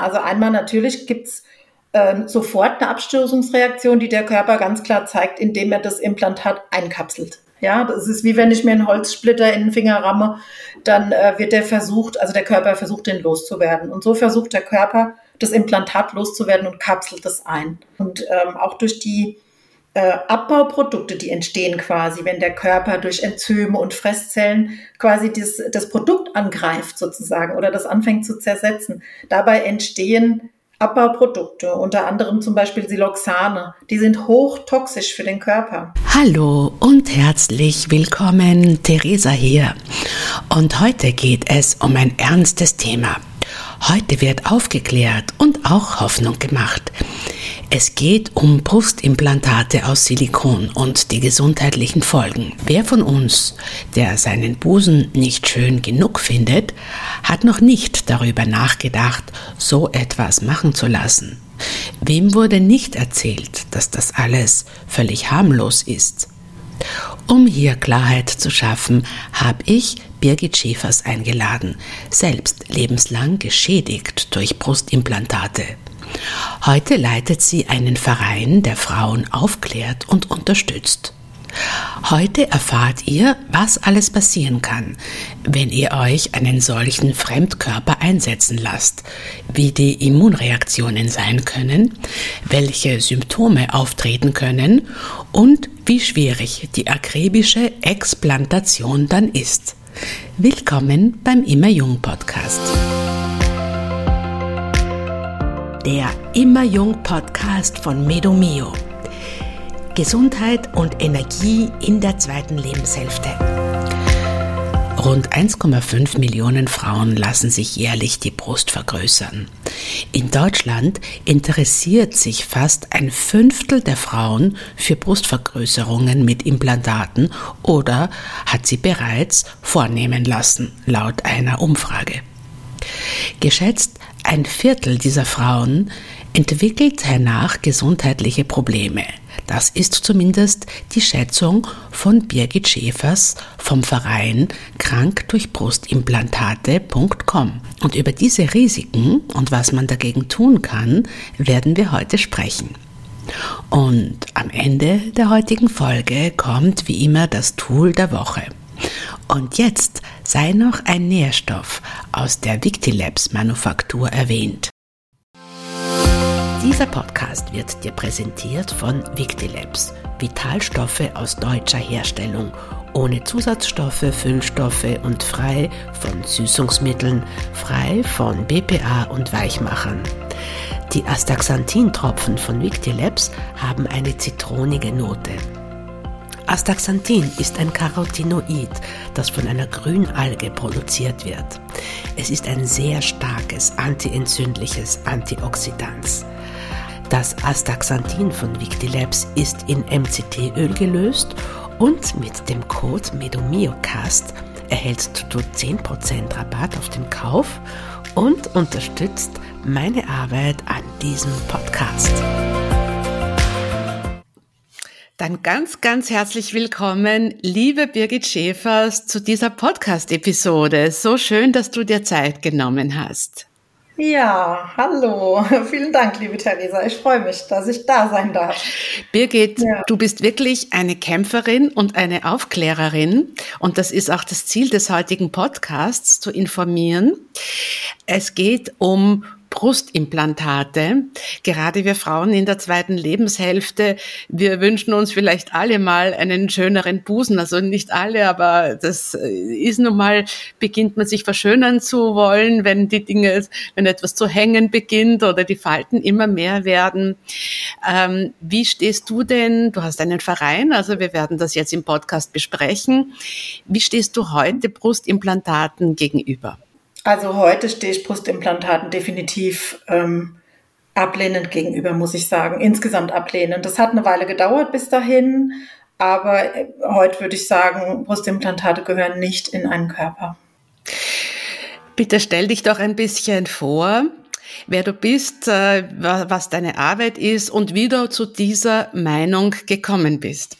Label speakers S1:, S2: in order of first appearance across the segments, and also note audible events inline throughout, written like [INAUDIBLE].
S1: Also einmal natürlich gibt's äh, sofort eine Abstoßungsreaktion, die der Körper ganz klar zeigt, indem er das Implantat einkapselt. Ja, das ist wie wenn ich mir einen Holzsplitter in den Finger ramme, dann äh, wird der versucht, also der Körper versucht, den loszuwerden. Und so versucht der Körper, das Implantat loszuwerden und kapselt es ein. Und ähm, auch durch die äh, Abbauprodukte, die entstehen quasi, wenn der Körper durch Enzyme und Fresszellen quasi das, das Produkt angreift sozusagen oder das anfängt zu zersetzen. Dabei entstehen Abbauprodukte, unter anderem zum Beispiel Siloxane. Die sind hochtoxisch für den Körper.
S2: Hallo und herzlich willkommen, Theresa hier. Und heute geht es um ein ernstes Thema. Heute wird aufgeklärt und auch Hoffnung gemacht. Es geht um Brustimplantate aus Silikon und die gesundheitlichen Folgen. Wer von uns, der seinen Busen nicht schön genug findet, hat noch nicht darüber nachgedacht, so etwas machen zu lassen? Wem wurde nicht erzählt, dass das alles völlig harmlos ist? Um hier Klarheit zu schaffen, habe ich Birgit Schäfers eingeladen, selbst lebenslang geschädigt durch Brustimplantate. Heute leitet sie einen Verein, der Frauen aufklärt und unterstützt. Heute erfahrt ihr, was alles passieren kann, wenn ihr euch einen solchen Fremdkörper einsetzen lasst, wie die Immunreaktionen sein können, welche Symptome auftreten können und wie schwierig die akribische Explantation dann ist. Willkommen beim Immer Jung Podcast der Immer Jung Podcast von Medomio. Gesundheit und Energie in der zweiten Lebenshälfte. Rund 1,5 Millionen Frauen lassen sich jährlich die Brust vergrößern. In Deutschland interessiert sich fast ein Fünftel der Frauen für Brustvergrößerungen mit Implantaten oder hat sie bereits vornehmen lassen, laut einer Umfrage. Geschätzt ein Viertel dieser Frauen entwickelt hernach gesundheitliche Probleme. Das ist zumindest die Schätzung von Birgit Schäfers vom Verein krankdurchbrustimplantate.com. Und über diese Risiken und was man dagegen tun kann, werden wir heute sprechen. Und am Ende der heutigen Folge kommt wie immer das Tool der Woche. Und jetzt sei noch ein Nährstoff aus der Victilabs Manufaktur erwähnt. Dieser Podcast wird dir präsentiert von Victilabs, Vitalstoffe aus deutscher Herstellung, ohne Zusatzstoffe, Füllstoffe und frei von Süßungsmitteln, frei von BPA und Weichmachern. Die Astaxanthin-Tropfen von Victilabs haben eine zitronige Note. Astaxanthin ist ein Carotinoid, das von einer Grünalge produziert wird. Es ist ein sehr starkes antientzündliches Antioxidans. Das Astaxanthin von Victilabs ist in MCT-Öl gelöst und mit dem Code MEDOMIOCAST erhältst du 10% Rabatt auf den Kauf und unterstützt meine Arbeit an diesem Podcast. Dann ganz, ganz herzlich willkommen, liebe Birgit Schäfers, zu dieser Podcast-Episode. So schön, dass du dir Zeit genommen hast.
S1: Ja, hallo. [LAUGHS] Vielen Dank, liebe Theresa. Ich freue mich, dass ich da sein darf.
S2: Birgit, ja. du bist wirklich eine Kämpferin und eine Aufklärerin. Und das ist auch das Ziel des heutigen Podcasts, zu informieren. Es geht um Brustimplantate. Gerade wir Frauen in der zweiten Lebenshälfte, wir wünschen uns vielleicht alle mal einen schöneren Busen. Also nicht alle, aber das ist nun mal, beginnt man sich verschönern zu wollen, wenn die Dinge, wenn etwas zu hängen beginnt oder die Falten immer mehr werden. Ähm, wie stehst du denn? Du hast einen Verein, also wir werden das jetzt im Podcast besprechen. Wie stehst du heute Brustimplantaten gegenüber?
S1: Also heute stehe ich Brustimplantaten definitiv ähm, ablehnend gegenüber, muss ich sagen. Insgesamt ablehnend. Das hat eine Weile gedauert bis dahin, aber äh, heute würde ich sagen, Brustimplantate gehören nicht in einen Körper.
S2: Bitte stell dich doch ein bisschen vor, wer du bist, äh, was deine Arbeit ist und wie du zu dieser Meinung gekommen bist.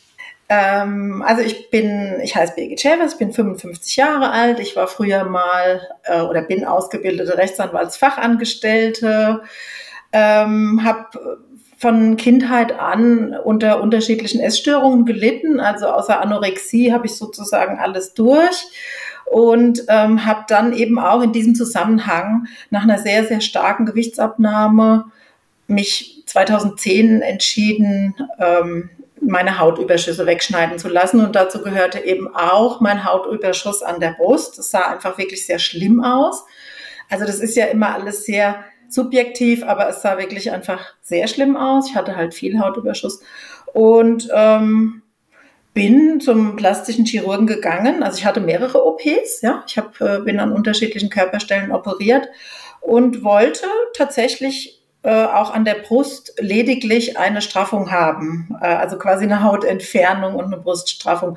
S1: Ähm, also ich bin, ich heiße Birgit Schäfers, ich bin 55 Jahre alt. Ich war früher mal äh, oder bin ausgebildete Rechtsanwaltsfachangestellte, ähm, habe von Kindheit an unter unterschiedlichen Essstörungen gelitten. Also außer Anorexie habe ich sozusagen alles durch und ähm, habe dann eben auch in diesem Zusammenhang nach einer sehr, sehr starken Gewichtsabnahme mich 2010 entschieden, ähm, meine Hautüberschüsse wegschneiden zu lassen. Und dazu gehörte eben auch mein Hautüberschuss an der Brust. Das sah einfach wirklich sehr schlimm aus. Also das ist ja immer alles sehr subjektiv, aber es sah wirklich einfach sehr schlimm aus. Ich hatte halt viel Hautüberschuss und ähm, bin zum plastischen Chirurgen gegangen. Also ich hatte mehrere OPs, ja. Ich hab, äh, bin an unterschiedlichen Körperstellen operiert und wollte tatsächlich äh, auch an der Brust lediglich eine Straffung haben, äh, also quasi eine Hautentfernung und eine Bruststraffung.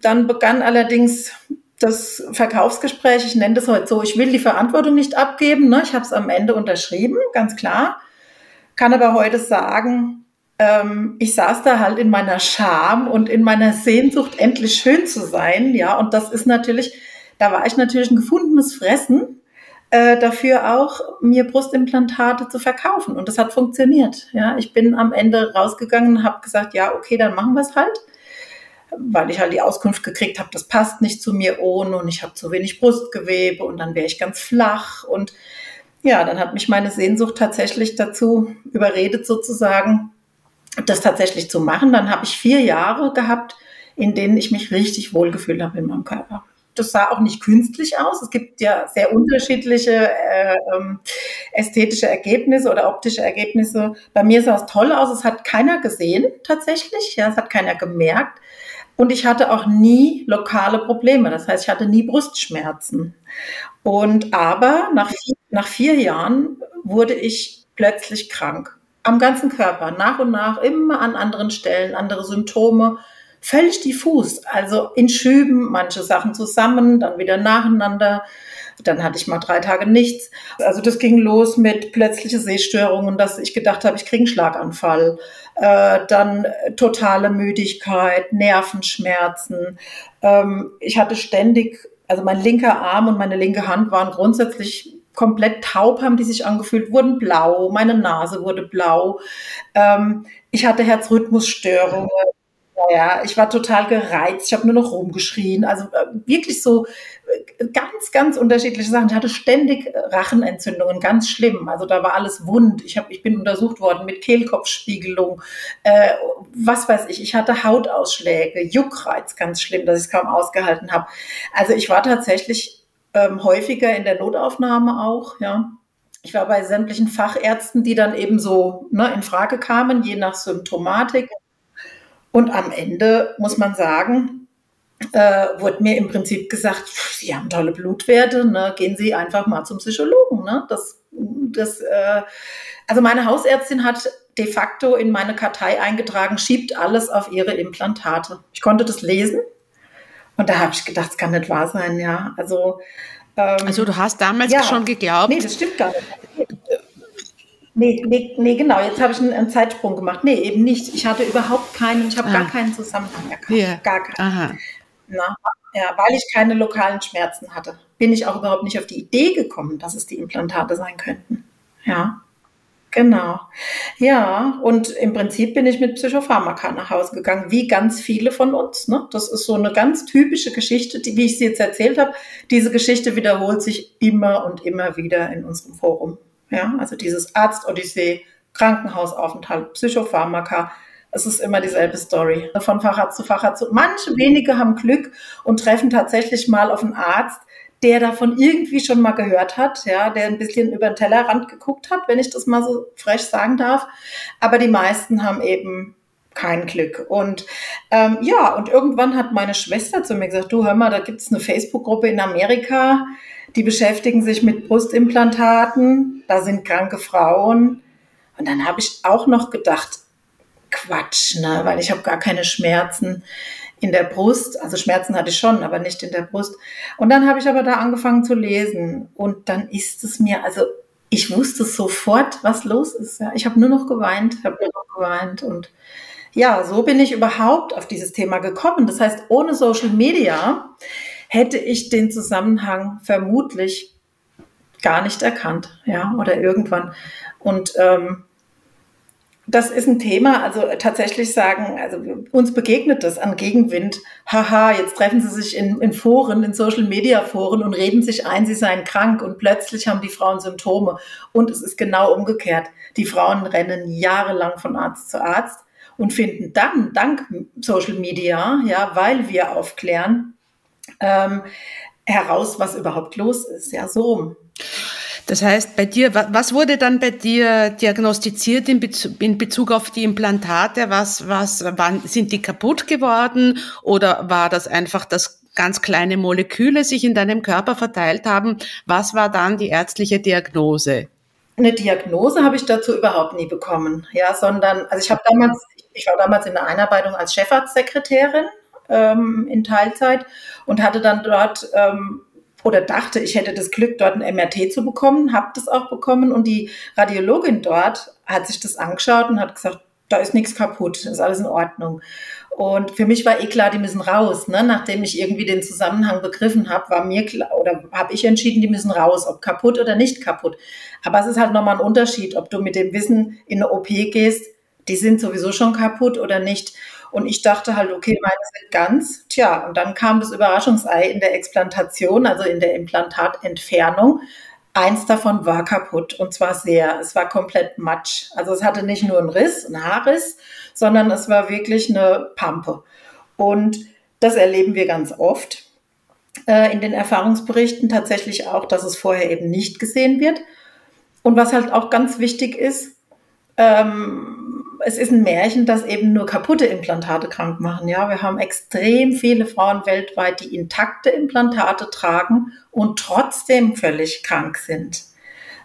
S1: Dann begann allerdings das Verkaufsgespräch, ich nenne das heute so, ich will die Verantwortung nicht abgeben, ne? ich habe es am Ende unterschrieben, ganz klar, kann aber heute sagen, ähm, ich saß da halt in meiner Scham und in meiner Sehnsucht, endlich schön zu sein, ja, und das ist natürlich, da war ich natürlich ein gefundenes Fressen, äh, dafür auch, mir Brustimplantate zu verkaufen. Und das hat funktioniert. Ja, ich bin am Ende rausgegangen und habe gesagt, ja, okay, dann machen wir es halt. Weil ich halt die Auskunft gekriegt habe, das passt nicht zu mir ohne und ich habe zu wenig Brustgewebe und dann wäre ich ganz flach. Und ja, dann hat mich meine Sehnsucht tatsächlich dazu überredet, sozusagen, das tatsächlich zu machen. Dann habe ich vier Jahre gehabt, in denen ich mich richtig wohlgefühlt habe in meinem Körper das sah auch nicht künstlich aus. Es gibt ja sehr unterschiedliche äh, ähm, ästhetische Ergebnisse oder optische Ergebnisse. Bei mir sah es toll aus. Es hat keiner gesehen tatsächlich. Ja, es hat keiner gemerkt. Und ich hatte auch nie lokale Probleme. Das heißt, ich hatte nie Brustschmerzen. Und aber nach vier, nach vier Jahren wurde ich plötzlich krank. Am ganzen Körper, nach und nach, immer an anderen Stellen, andere Symptome völlig diffus, also in Schüben, manche Sachen zusammen, dann wieder nacheinander. Dann hatte ich mal drei Tage nichts. Also das ging los mit plötzliche Sehstörungen, dass ich gedacht habe, ich kriege einen Schlaganfall. Äh, dann totale Müdigkeit, Nervenschmerzen. Ähm, ich hatte ständig, also mein linker Arm und meine linke Hand waren grundsätzlich komplett taub, haben die sich angefühlt, wurden blau, meine Nase wurde blau. Ähm, ich hatte Herzrhythmusstörungen, ja, ich war total gereizt. Ich habe nur noch rumgeschrien. Also äh, wirklich so äh, ganz, ganz unterschiedliche Sachen. Ich hatte ständig äh, Rachenentzündungen, ganz schlimm. Also da war alles wund. Ich, hab, ich bin untersucht worden mit Kehlkopfspiegelung, äh, was weiß ich. Ich hatte Hautausschläge, Juckreiz, ganz schlimm, dass ich es kaum ausgehalten habe. Also ich war tatsächlich ähm, häufiger in der Notaufnahme auch, ja. Ich war bei sämtlichen Fachärzten, die dann eben so ne, in Frage kamen, je nach Symptomatik. Und am Ende muss man sagen, äh, wurde mir im Prinzip gesagt, Sie haben tolle Blutwerte, ne? gehen Sie einfach mal zum Psychologen. Ne? Das, das, äh, also meine Hausärztin hat de facto in meine Kartei eingetragen, schiebt alles auf ihre Implantate. Ich konnte das lesen und da habe ich gedacht, es kann nicht wahr sein, ja. Also,
S3: ähm, also du hast damals ja, schon geglaubt.
S1: Nee, das stimmt gar nicht. Nee, nee, nee, genau. Jetzt habe ich einen, einen, Zeitsprung gemacht. Nee, eben nicht. Ich hatte überhaupt keinen, ich habe ah. gar keinen Zusammenhang erkannt. Yeah. Gar keinen. Aha. Na, ja, weil ich keine lokalen Schmerzen hatte, bin ich auch überhaupt nicht auf die Idee gekommen, dass es die Implantate sein könnten. Ja, genau. Ja, und im Prinzip bin ich mit Psychopharmaka nach Hause gegangen, wie ganz viele von uns. Ne? Das ist so eine ganz typische Geschichte, die, wie ich sie jetzt erzählt habe. Diese Geschichte wiederholt sich immer und immer wieder in unserem Forum. Ja, also dieses Arzt-Odyssee, Krankenhausaufenthalt, Psychopharmaka, es ist immer dieselbe Story. Von Facharzt zu Facharzt. Manche wenige haben Glück und treffen tatsächlich mal auf einen Arzt, der davon irgendwie schon mal gehört hat, ja, der ein bisschen über den Tellerrand geguckt hat, wenn ich das mal so frech sagen darf. Aber die meisten haben eben kein Glück. Und ähm, ja, und irgendwann hat meine Schwester zu mir gesagt, du hör mal, da gibt's eine Facebook-Gruppe in Amerika, die beschäftigen sich mit Brustimplantaten, da sind kranke Frauen. Und dann habe ich auch noch gedacht, Quatsch, ne? weil ich habe gar keine Schmerzen in der Brust. Also Schmerzen hatte ich schon, aber nicht in der Brust. Und dann habe ich aber da angefangen zu lesen. Und dann ist es mir, also ich wusste sofort, was los ist. Ja. Ich habe nur noch geweint, habe nur noch geweint und ja, so bin ich überhaupt auf dieses Thema gekommen. Das heißt, ohne Social Media hätte ich den Zusammenhang vermutlich gar nicht erkannt, ja, oder irgendwann. Und ähm, das ist ein Thema, also tatsächlich sagen, also uns begegnet das an Gegenwind. Haha, jetzt treffen sie sich in, in Foren, in Social Media Foren und reden sich ein, sie seien krank und plötzlich haben die Frauen Symptome. Und es ist genau umgekehrt. Die Frauen rennen jahrelang von Arzt zu Arzt und finden dann, dank Social Media, ja, weil wir aufklären, ähm, heraus, was überhaupt los ist. Ja, so.
S3: Das heißt, bei dir, was wurde dann bei dir diagnostiziert in Bezug, in Bezug auf die Implantate? Was, was, waren, sind die kaputt geworden oder war das einfach, dass ganz kleine Moleküle sich in deinem Körper verteilt haben? Was war dann die ärztliche Diagnose?
S1: Eine Diagnose habe ich dazu überhaupt nie bekommen, ja, sondern, also ich habe damals, ich war damals in der Einarbeitung als Chefarztsekretärin ähm, in Teilzeit und hatte dann dort ähm, oder dachte, ich hätte das Glück, dort ein MRT zu bekommen, habe das auch bekommen und die Radiologin dort hat sich das angeschaut und hat gesagt, da ist nichts kaputt, ist alles in Ordnung. Und für mich war eh klar, die müssen raus. Ne? Nachdem ich irgendwie den Zusammenhang begriffen habe, war mir klar, oder habe ich entschieden, die müssen raus, ob kaputt oder nicht kaputt. Aber es ist halt nochmal ein Unterschied, ob du mit dem Wissen in eine OP gehst, die sind sowieso schon kaputt oder nicht. Und ich dachte halt, okay, meine sind ganz. Tja, und dann kam das Überraschungsei in der Explantation, also in der Implantatentfernung. Eins davon war kaputt und zwar sehr. Es war komplett matsch. Also es hatte nicht nur einen Riss, einen Haarriss, sondern es war wirklich eine Pampe. Und das erleben wir ganz oft äh, in den Erfahrungsberichten tatsächlich auch, dass es vorher eben nicht gesehen wird. Und was halt auch ganz wichtig ist, ähm, es ist ein Märchen, dass eben nur kaputte Implantate krank machen. Ja, wir haben extrem viele Frauen weltweit, die intakte Implantate tragen und trotzdem völlig krank sind.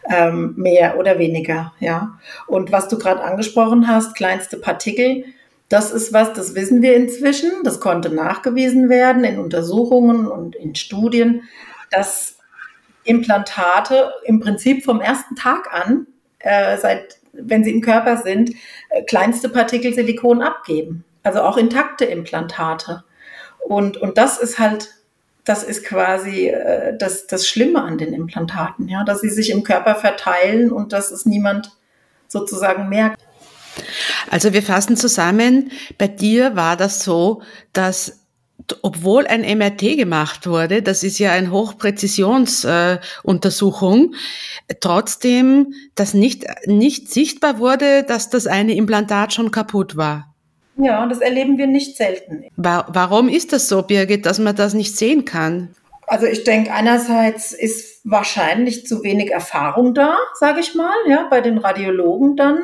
S1: Ähm, mehr oder weniger, ja. Und was du gerade angesprochen hast, kleinste Partikel, das ist was, das wissen wir inzwischen. Das konnte nachgewiesen werden in Untersuchungen und in Studien, dass Implantate im Prinzip vom ersten Tag an, äh, seit wenn sie im Körper sind, äh, kleinste Partikel Silikon abgeben. Also auch intakte Implantate. Und, und das ist halt, das ist quasi äh, das, das Schlimme an den Implantaten, ja, dass sie sich im Körper verteilen und dass es niemand sozusagen merkt.
S3: Also wir fassen zusammen, bei dir war das so, dass obwohl ein MRT gemacht wurde, das ist ja eine Hochpräzisionsuntersuchung, äh, trotzdem das nicht, nicht sichtbar wurde, dass das eine Implantat schon kaputt war.
S1: Ja, das erleben wir nicht selten.
S3: Warum ist das so, Birgit, dass man das nicht sehen kann?
S1: Also ich denke, einerseits ist wahrscheinlich zu wenig Erfahrung da, sage ich mal, ja, bei den Radiologen dann.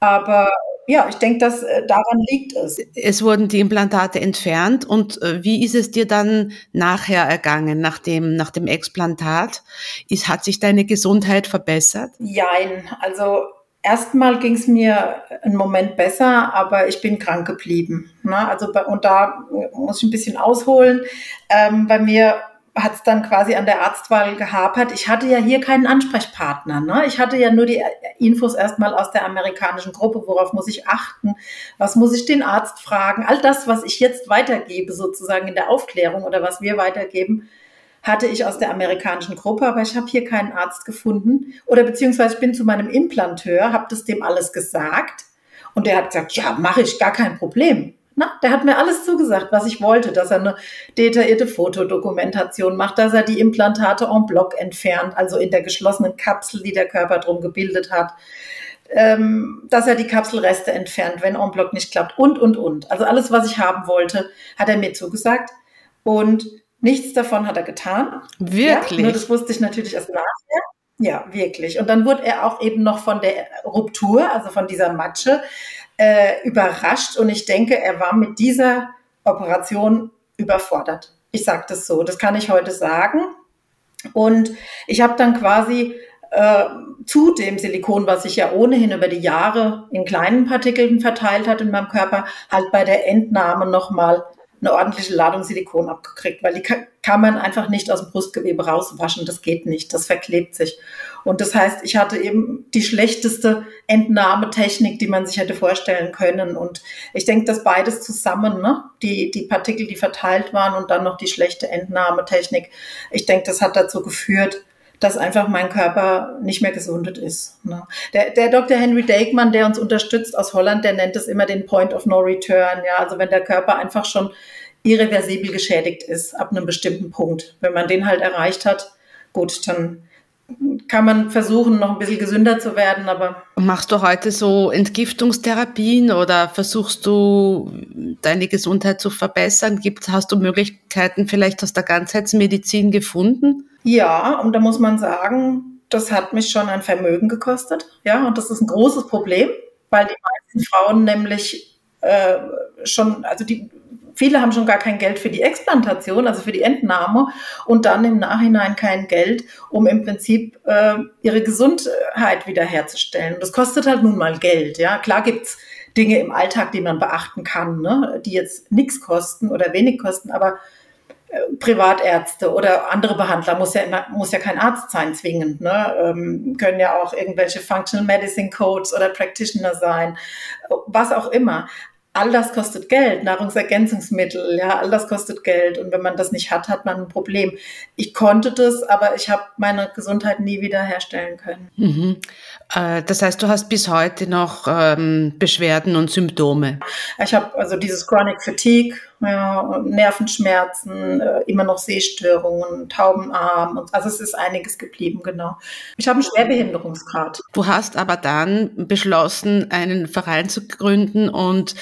S1: Aber ja, ich denke, dass äh, daran liegt es.
S3: Es wurden die Implantate entfernt und äh, wie ist es dir dann nachher ergangen, nach dem, nach dem Explantat? Ist, hat sich deine Gesundheit verbessert?
S1: Jein, also erstmal ging es mir einen Moment besser, aber ich bin krank geblieben. Ne? Also bei, und da muss ich ein bisschen ausholen. Ähm, bei mir hat es dann quasi an der Arztwahl gehapert. Ich hatte ja hier keinen Ansprechpartner. Ne? Ich hatte ja nur die Infos erstmal aus der amerikanischen Gruppe. Worauf muss ich achten? Was muss ich den Arzt fragen? All das, was ich jetzt weitergebe, sozusagen in der Aufklärung oder was wir weitergeben, hatte ich aus der amerikanischen Gruppe, aber ich habe hier keinen Arzt gefunden. Oder beziehungsweise ich bin zu meinem Implanteur, habe das dem alles gesagt. Und der hat gesagt, ja, mache ich, gar kein Problem. Na, der hat mir alles zugesagt, was ich wollte, dass er eine detaillierte Fotodokumentation macht, dass er die Implantate en bloc entfernt, also in der geschlossenen Kapsel, die der Körper drum gebildet hat, ähm, dass er die Kapselreste entfernt, wenn en bloc nicht klappt und, und, und. Also alles, was ich haben wollte, hat er mir zugesagt und nichts davon hat er getan.
S3: Wirklich?
S1: Ja, nur das wusste ich natürlich erst nachher. Ja, wirklich. Und dann wurde er auch eben noch von der Ruptur, also von dieser Matsche, äh, überrascht und ich denke, er war mit dieser Operation überfordert. Ich sage das so, das kann ich heute sagen. Und ich habe dann quasi äh, zu dem Silikon, was sich ja ohnehin über die Jahre in kleinen Partikeln verteilt hat in meinem Körper, halt bei der Entnahme nochmal eine ordentliche Ladung Silikon abgekriegt, weil die kann man einfach nicht aus dem Brustgewebe rauswaschen. Das geht nicht, das verklebt sich. Und das heißt, ich hatte eben die schlechteste Entnahmetechnik, die man sich hätte vorstellen können. Und ich denke, dass beides zusammen, ne? die, die Partikel, die verteilt waren und dann noch die schlechte Entnahmetechnik, ich denke, das hat dazu geführt, dass einfach mein Körper nicht mehr gesundet ist. Ne? Der, der Dr. Henry Dakeman, der uns unterstützt aus Holland, der nennt es immer den Point of No Return. Ja, also wenn der Körper einfach schon irreversibel geschädigt ist ab einem bestimmten Punkt. Wenn man den halt erreicht hat, gut, dann kann man versuchen, noch ein bisschen gesünder zu werden, aber.
S3: Machst du heute so Entgiftungstherapien oder versuchst du deine Gesundheit zu verbessern? Gibt, hast du Möglichkeiten vielleicht aus der Ganzheitsmedizin gefunden?
S1: Ja, und da muss man sagen, das hat mich schon ein Vermögen gekostet. Ja, und das ist ein großes Problem, weil die meisten Frauen nämlich äh, schon, also die Viele haben schon gar kein Geld für die Explantation, also für die Entnahme und dann im Nachhinein kein Geld, um im Prinzip äh, ihre Gesundheit wiederherzustellen. Das kostet halt nun mal Geld. Ja, klar gibt's Dinge im Alltag, die man beachten kann, ne? die jetzt nichts kosten oder wenig kosten, aber Privatärzte oder andere Behandler muss ja muss ja kein Arzt sein zwingend, ne? Ähm, können ja auch irgendwelche Functional Medicine Codes oder Practitioner sein, was auch immer all das kostet Geld, Nahrungsergänzungsmittel, ja, all das kostet Geld. Und wenn man das nicht hat, hat man ein Problem. Ich konnte das, aber ich habe meine Gesundheit nie wieder herstellen können.
S3: Mhm. Äh, das heißt, du hast bis heute noch ähm, Beschwerden und Symptome?
S1: Ich habe also dieses Chronic Fatigue, ja, Nervenschmerzen, äh, immer noch Sehstörungen, Taubenarm. also es ist einiges geblieben, genau. Ich habe einen Schwerbehinderungsgrad.
S3: Du hast aber dann beschlossen, einen Verein zu gründen und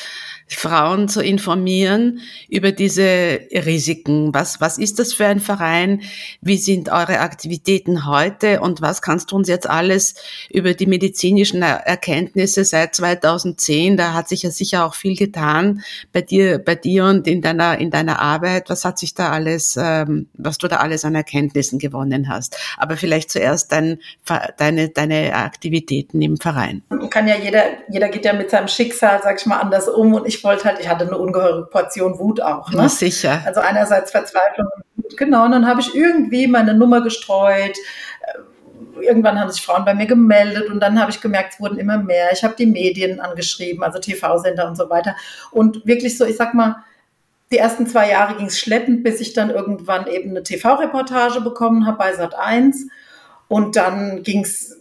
S3: Frauen zu informieren über diese Risiken. Was, was ist das für ein Verein? Wie sind eure Aktivitäten heute? Und was kannst du uns jetzt alles über die medizinischen Erkenntnisse seit 2010? Da hat sich ja sicher auch viel getan bei dir, bei dir und in deiner, in deiner Arbeit. Was hat sich da alles, ähm, was du da alles an Erkenntnissen gewonnen hast? Aber vielleicht zuerst dein, deine, deine Aktivitäten im Verein.
S1: Kann ja jeder, jeder geht ja mit seinem Schicksal, sag ich mal, anders um und ich ich wollte halt, ich hatte eine ungeheure Portion Wut auch. Ne?
S3: Sicher.
S1: Also einerseits Verzweiflung und Wut, genau. Und dann habe ich irgendwie meine Nummer gestreut. Äh, irgendwann haben sich Frauen bei mir gemeldet und dann habe ich gemerkt, es wurden immer mehr. Ich habe die Medien angeschrieben, also TV-Sender und so weiter. Und wirklich so, ich sag mal, die ersten zwei Jahre ging es schleppend, bis ich dann irgendwann eben eine TV-Reportage bekommen habe bei Sat 1. Und dann ging es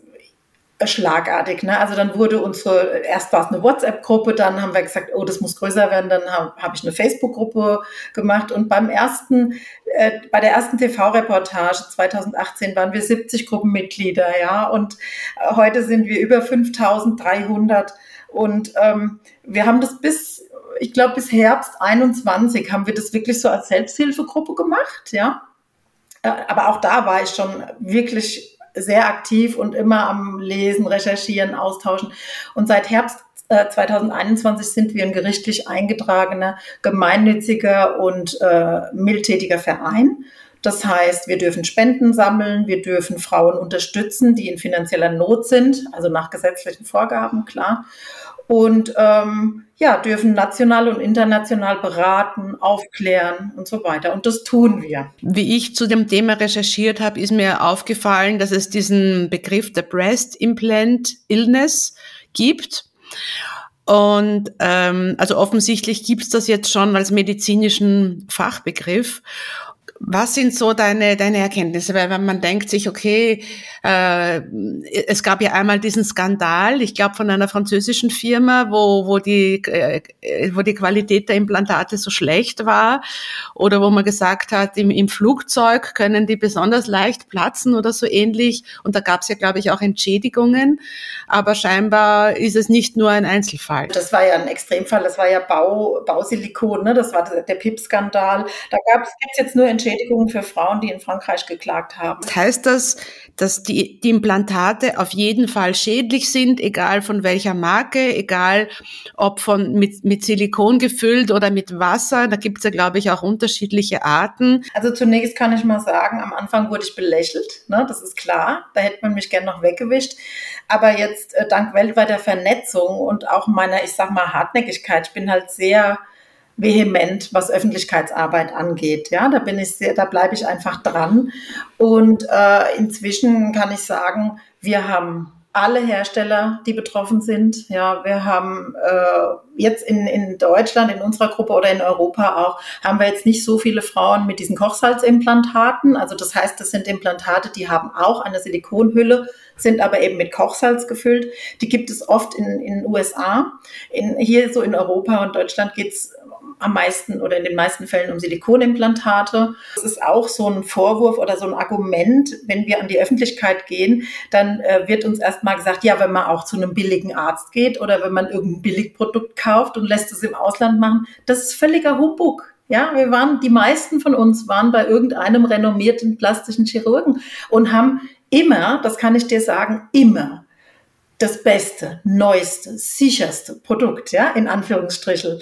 S1: schlagartig. Ne? Also dann wurde unsere, erst war es eine WhatsApp-Gruppe, dann haben wir gesagt, oh, das muss größer werden, dann habe hab ich eine Facebook-Gruppe gemacht und beim ersten, äh, bei der ersten TV-Reportage 2018 waren wir 70 Gruppenmitglieder, ja, und äh, heute sind wir über 5300 und ähm, wir haben das bis, ich glaube, bis Herbst 21 haben wir das wirklich so als Selbsthilfegruppe gemacht, ja. Äh, aber auch da war ich schon wirklich sehr aktiv und immer am Lesen, Recherchieren, Austauschen. Und seit Herbst 2021 äh, sind wir ein gerichtlich eingetragener, gemeinnütziger und äh, mildtätiger Verein. Das heißt, wir dürfen Spenden sammeln, wir dürfen Frauen unterstützen, die in finanzieller Not sind, also nach gesetzlichen Vorgaben, klar und ähm, ja, dürfen national und international beraten, aufklären und so weiter. Und das tun wir.
S3: Wie ich zu dem Thema recherchiert habe, ist mir aufgefallen, dass es diesen Begriff der Breast Implant Illness gibt. Und ähm, also offensichtlich gibt es das jetzt schon als medizinischen Fachbegriff. Was sind so deine, deine Erkenntnisse? Weil wenn man denkt sich, okay, äh, es gab ja einmal diesen Skandal, ich glaube von einer französischen Firma, wo, wo, die, äh, wo die Qualität der Implantate so schlecht war oder wo man gesagt hat, im, im Flugzeug können die besonders leicht platzen oder so ähnlich. Und da gab es ja, glaube ich, auch Entschädigungen. Aber scheinbar ist es nicht nur ein Einzelfall.
S1: Das war ja ein Extremfall, das war ja Bau, Bausilikon, ne? das war der, PIP-Skandal. Da gab es jetzt nur Entschädigungen für Frauen, die in Frankreich geklagt haben.
S3: Heißt das, dass die, die Implantate auf jeden Fall schädlich sind, egal von welcher Marke, egal ob von mit, mit Silikon gefüllt oder mit Wasser? Da gibt es ja, glaube ich, auch unterschiedliche Arten.
S1: Also zunächst kann ich mal sagen, am Anfang wurde ich belächelt, ne? das ist klar. Da hätte man mich gern noch weggewischt. Aber jetzt äh, dank weltweiter Vernetzung und auch meiner, ich sag mal, Hartnäckigkeit, ich bin halt sehr vehement, was Öffentlichkeitsarbeit angeht. Ja, da bin ich sehr, da bleibe ich einfach dran. Und äh, inzwischen kann ich sagen, wir haben alle Hersteller, die betroffen sind. Ja, wir haben äh, jetzt in, in Deutschland, in unserer Gruppe oder in Europa auch, haben wir jetzt nicht so viele Frauen mit diesen Kochsalzimplantaten. Also das heißt, das sind Implantate, die haben auch eine Silikonhülle, sind aber eben mit Kochsalz gefüllt. Die gibt es oft in den USA. In, hier so in Europa und Deutschland geht's am meisten oder in den meisten Fällen um Silikonimplantate. Das ist auch so ein Vorwurf oder so ein Argument, wenn wir an die Öffentlichkeit gehen, dann äh, wird uns erstmal gesagt, ja, wenn man auch zu einem billigen Arzt geht oder wenn man irgendein Billigprodukt kauft und lässt es im Ausland machen, das ist völliger Humbug. Ja, wir waren, die meisten von uns waren bei irgendeinem renommierten plastischen Chirurgen und haben immer, das kann ich dir sagen, immer das beste, neueste, sicherste Produkt, ja, in Anführungsstrichen,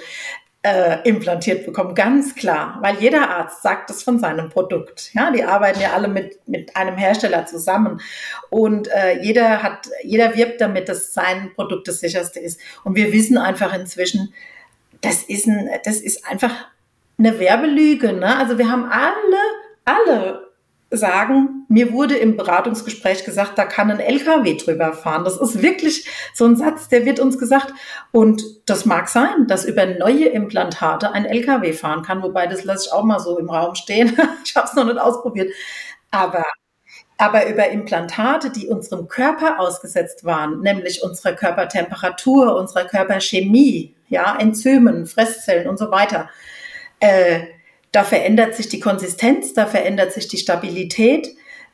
S1: äh, implantiert bekommen, ganz klar, weil jeder Arzt sagt es von seinem Produkt. Ja, die arbeiten ja alle mit, mit einem Hersteller zusammen und äh, jeder hat, jeder wirbt damit, dass sein Produkt das sicherste ist. Und wir wissen einfach inzwischen, das ist ein, das ist einfach eine Werbelüge. Ne? Also wir haben alle, alle sagen, mir wurde im Beratungsgespräch gesagt, da kann ein LKW drüber fahren. Das ist wirklich so ein Satz, der wird uns gesagt. Und das mag sein, dass über neue Implantate ein LKW fahren kann, wobei das lasse ich auch mal so im Raum stehen. [LAUGHS] ich habe es noch nicht ausprobiert. Aber, aber über Implantate, die unserem Körper ausgesetzt waren, nämlich unserer Körpertemperatur, unserer Körperchemie, ja, Enzymen, Fresszellen und so weiter, äh, da verändert sich die Konsistenz, da verändert sich die Stabilität.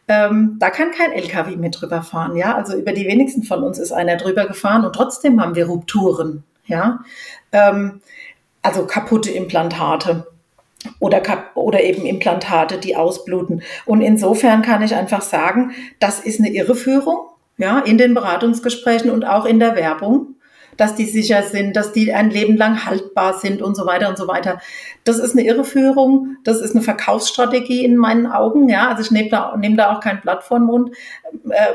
S1: Ähm, da kann kein LKW mehr drüber fahren. Ja, also über die wenigsten von uns ist einer drüber gefahren und trotzdem haben wir Rupturen. Ja, ähm, also kaputte Implantate oder, oder eben Implantate, die ausbluten. Und insofern kann ich einfach sagen, das ist eine Irreführung, ja, in den Beratungsgesprächen und auch in der Werbung dass die sicher sind, dass die ein Leben lang haltbar sind und so weiter und so weiter. Das ist eine Irreführung, das ist eine Verkaufsstrategie in meinen Augen. Ja, also ich nehme da, nehme da auch kein Blatt vor den Mund. Äh,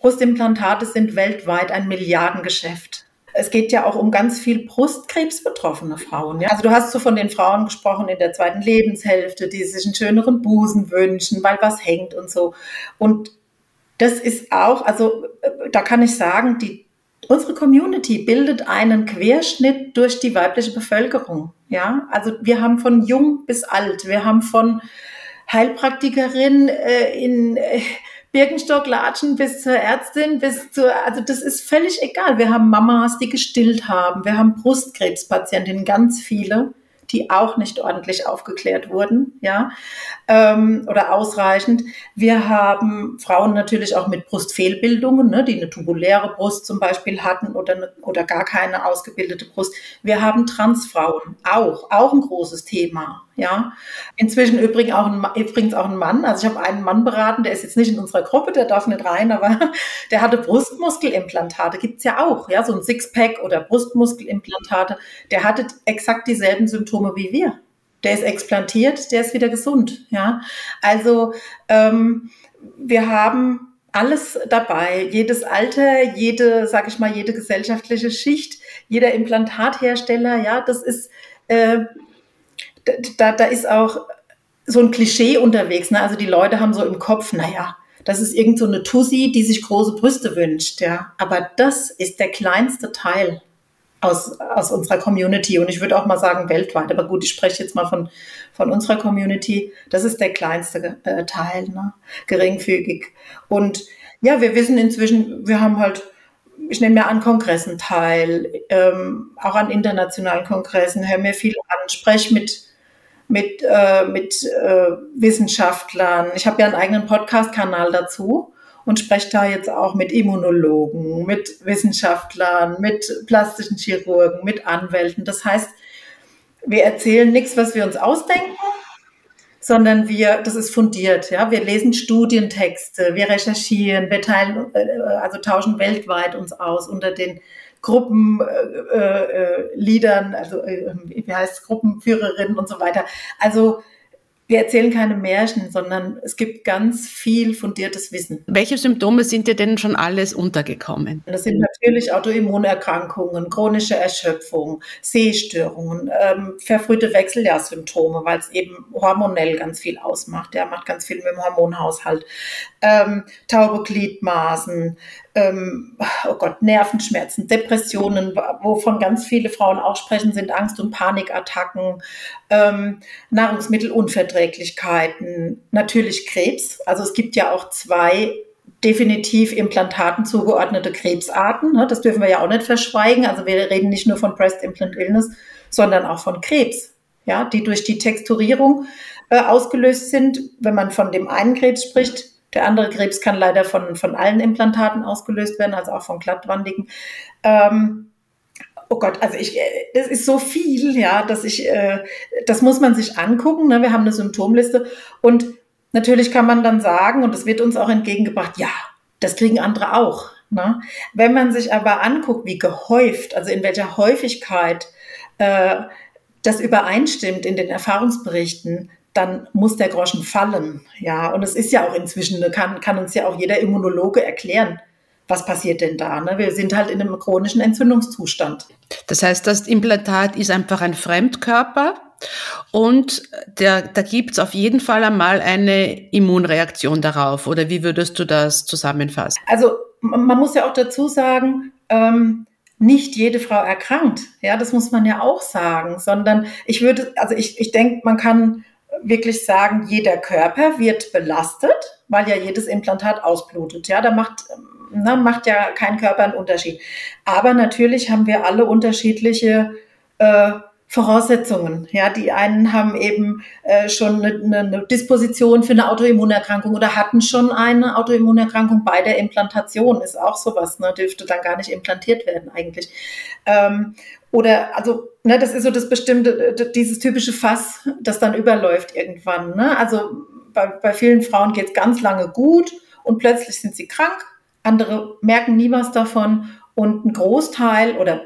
S1: Brustimplantate sind weltweit ein Milliardengeschäft. Es geht ja auch um ganz viel Brustkrebs-betroffene Frauen. Ja? Also du hast so von den Frauen gesprochen in der zweiten Lebenshälfte, die sich einen schöneren Busen wünschen, weil was hängt und so. Und das ist auch, also äh, da kann ich sagen, die Unsere Community bildet einen Querschnitt durch die weibliche Bevölkerung. Ja, also wir haben von jung bis alt, wir haben von Heilpraktikerin äh, in äh, Birkenstock latschen bis zur Ärztin, bis zur, also das ist völlig egal. Wir haben Mamas, die gestillt haben, wir haben Brustkrebspatientinnen, ganz viele die auch nicht ordentlich aufgeklärt wurden, ja, ähm, oder ausreichend. Wir haben Frauen natürlich auch mit Brustfehlbildungen, ne, die eine tubuläre Brust zum Beispiel hatten oder, eine, oder gar keine ausgebildete Brust. Wir haben Transfrauen, auch, auch ein großes Thema, ja. Inzwischen übrigens auch ein, übrigens auch ein Mann. Also ich habe einen Mann beraten, der ist jetzt nicht in unserer Gruppe, der darf nicht rein, aber [LAUGHS] der hatte Brustmuskelimplantate, gibt's ja auch, ja, so ein Sixpack oder Brustmuskelimplantate. Der hatte exakt dieselben Symptome wie wir. Der ist explantiert, der ist wieder gesund, ja. Also ähm, wir haben alles dabei, jedes Alter, jede, sag ich mal, jede gesellschaftliche Schicht, jeder Implantathersteller, ja, das ist äh, da, da ist auch so ein Klischee unterwegs. Ne? Also die Leute haben so im Kopf, naja, das ist irgend so eine Tussi, die sich große Brüste wünscht. Ja? Aber das ist der kleinste Teil aus, aus unserer Community. Und ich würde auch mal sagen weltweit. Aber gut, ich spreche jetzt mal von, von unserer Community. Das ist der kleinste äh, Teil, ne? geringfügig. Und ja, wir wissen inzwischen, wir haben halt ich nehme mir an Kongressen teil, ähm, auch an internationalen Kongressen, höre mir viel an, spreche mit mit, äh, mit äh, Wissenschaftlern. Ich habe ja einen eigenen Podcast-Kanal dazu und spreche da jetzt auch mit Immunologen, mit Wissenschaftlern, mit plastischen Chirurgen, mit Anwälten. Das heißt, wir erzählen nichts, was wir uns ausdenken, sondern wir, das ist fundiert, ja. Wir lesen Studientexte, wir recherchieren, wir teilen, äh, also tauschen weltweit uns aus unter den Gruppenleadern, äh, äh, also äh, wie heißt es, Gruppenführerinnen und so weiter. Also wir erzählen keine Märchen, sondern es gibt ganz viel fundiertes Wissen.
S3: Welche Symptome sind dir denn schon alles untergekommen?
S1: Das sind natürlich Autoimmunerkrankungen, chronische Erschöpfung, Sehstörungen, ähm, verfrühte Wechseljahrssymptome, weil es eben hormonell ganz viel ausmacht. Der macht ganz viel mit dem Hormonhaushalt. Ähm, taube Gliedmaßen, ähm, oh Gott, Nervenschmerzen, Depressionen, wovon ganz viele Frauen auch sprechen, sind Angst- und Panikattacken, ähm, Nahrungsmittelunverträglichkeiten, natürlich Krebs. Also es gibt ja auch zwei definitiv Implantaten zugeordnete Krebsarten. Ne? Das dürfen wir ja auch nicht verschweigen. Also wir reden nicht nur von Breast Implant Illness, sondern auch von Krebs, ja, die durch die Texturierung äh, ausgelöst sind. Wenn man von dem einen Krebs spricht, der andere Krebs kann leider von, von allen Implantaten ausgelöst werden, also auch von glattwandigen. Ähm, oh Gott, also ich, das ist so viel, ja, dass ich, äh, das muss man sich angucken. Ne? Wir haben eine Symptomliste und natürlich kann man dann sagen, und das wird uns auch entgegengebracht, ja, das kriegen andere auch. Ne? Wenn man sich aber anguckt, wie gehäuft, also in welcher Häufigkeit äh, das übereinstimmt in den Erfahrungsberichten, dann muss der Groschen fallen. Ja, und es ist ja auch inzwischen, kann, kann uns ja auch jeder Immunologe erklären, was passiert denn da? Ne? Wir sind halt in einem chronischen Entzündungszustand.
S3: Das heißt, das Implantat ist einfach ein Fremdkörper und der, da gibt es auf jeden Fall einmal eine Immunreaktion darauf. Oder wie würdest du das zusammenfassen?
S1: Also man muss ja auch dazu sagen, ähm, nicht jede Frau erkrankt. Ja, das muss man ja auch sagen, sondern ich würde, also ich, ich denke, man kann wirklich sagen, jeder Körper wird belastet, weil ja jedes Implantat ausblutet. Ja, da macht, na, macht ja kein Körper einen Unterschied. Aber natürlich haben wir alle unterschiedliche äh, Voraussetzungen. Ja, die einen haben eben äh, schon eine, eine Disposition für eine Autoimmunerkrankung oder hatten schon eine Autoimmunerkrankung bei der Implantation. Ist auch sowas, ne? dürfte dann gar nicht implantiert werden eigentlich. Ähm, oder also, ne, das ist so das bestimmte, dieses typische Fass, das dann überläuft irgendwann. Ne? Also bei, bei vielen Frauen geht es ganz lange gut und plötzlich sind sie krank. Andere merken nie was davon und ein Großteil oder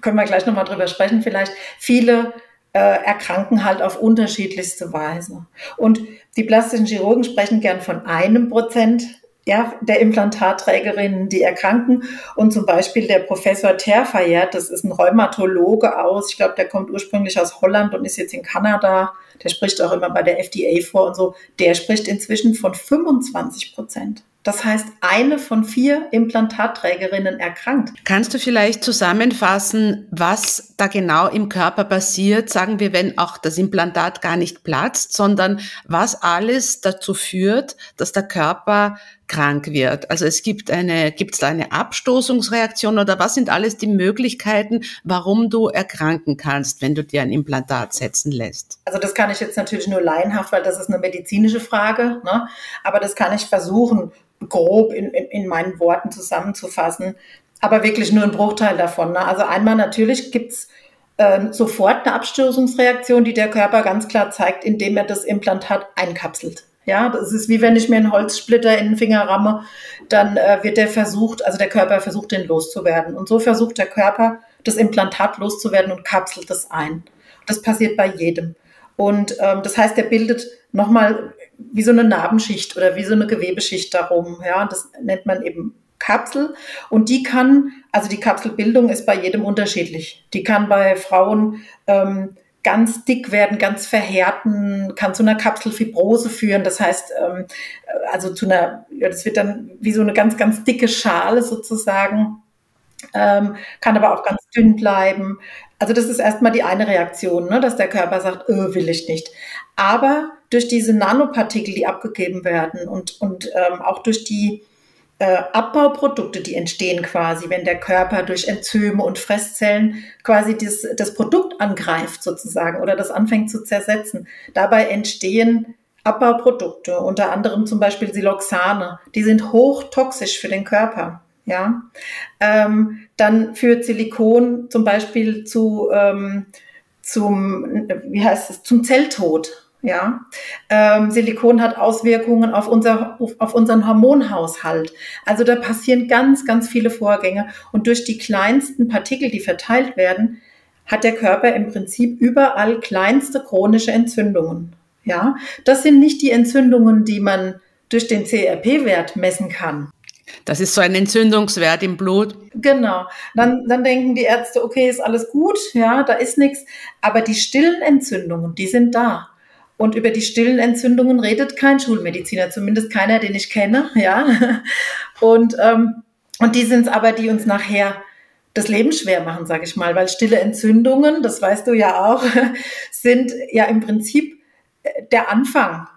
S1: können wir gleich nochmal drüber sprechen, vielleicht viele äh, erkranken halt auf unterschiedlichste Weise. Und die plastischen Chirurgen sprechen gern von einem Prozent ja, der Implantatträgerinnen, die erkranken. Und zum Beispiel der Professor Terfayet, das ist ein Rheumatologe aus, ich glaube, der kommt ursprünglich aus Holland und ist jetzt in Kanada. Der spricht auch immer bei der FDA vor und so. Der spricht inzwischen von 25 Prozent. Das heißt, eine von vier Implantatträgerinnen erkrankt.
S3: Kannst du vielleicht zusammenfassen, was da genau im Körper passiert, sagen wir, wenn auch das Implantat gar nicht platzt, sondern was alles dazu führt, dass der Körper krank wird? Also es gibt eine, gibt es da eine Abstoßungsreaktion oder was sind alles die Möglichkeiten, warum du erkranken kannst, wenn du dir ein Implantat setzen lässt?
S1: Also das kann ich jetzt natürlich nur laienhaft, weil das ist eine medizinische Frage, ne? aber das kann ich versuchen grob in, in, in meinen Worten zusammenzufassen, aber wirklich nur ein Bruchteil davon. Ne? Also einmal natürlich gibt's äh, sofort eine Abstoßungsreaktion, die der Körper ganz klar zeigt, indem er das Implantat einkapselt. Ja, das ist wie wenn ich mir einen Holzsplitter in den Finger ramme, dann äh, wird der versucht, also der Körper versucht, den loszuwerden. Und so versucht der Körper, das Implantat loszuwerden und kapselt es ein. Das passiert bei jedem. Und ähm, das heißt, er bildet nochmal wie so eine Narbenschicht oder wie so eine Gewebeschicht darum. Ja, das nennt man eben Kapsel. Und die kann, also die Kapselbildung ist bei jedem unterschiedlich. Die kann bei Frauen ähm, ganz dick werden, ganz verhärten, kann zu einer Kapselfibrose führen. Das heißt, ähm, also zu einer, ja, das wird dann wie so eine ganz, ganz dicke Schale sozusagen. Ähm, kann aber auch ganz dünn bleiben. Also das ist erstmal die eine Reaktion, ne, dass der Körper sagt, öh, will ich nicht. Aber durch diese Nanopartikel, die abgegeben werden und, und ähm, auch durch die äh, Abbauprodukte, die entstehen quasi, wenn der Körper durch Enzyme und Fresszellen quasi das, das Produkt angreift sozusagen oder das anfängt zu zersetzen. Dabei entstehen Abbauprodukte, unter anderem zum Beispiel Siloxane, die sind hochtoxisch für den Körper. Ja, ähm, dann führt Silikon zum Beispiel zu ähm, zum wie heißt es zum Zelltod. Ja, ähm, Silikon hat Auswirkungen auf unser auf unseren Hormonhaushalt. Also da passieren ganz ganz viele Vorgänge und durch die kleinsten Partikel, die verteilt werden, hat der Körper im Prinzip überall kleinste chronische Entzündungen. Ja, das sind nicht die Entzündungen, die man durch den CRP-Wert messen kann.
S3: Das ist so ein Entzündungswert im Blut.
S1: Genau. Dann, dann denken die Ärzte, okay, ist alles gut, ja, da ist nichts. Aber die stillen Entzündungen, die sind da. Und über die stillen Entzündungen redet kein Schulmediziner, zumindest keiner, den ich kenne, [LAUGHS] ja. Und, ähm, und die sind es aber, die uns nachher das Leben schwer machen, sage ich mal, weil stille Entzündungen, das weißt du ja auch, [LAUGHS] sind ja im Prinzip äh, der Anfang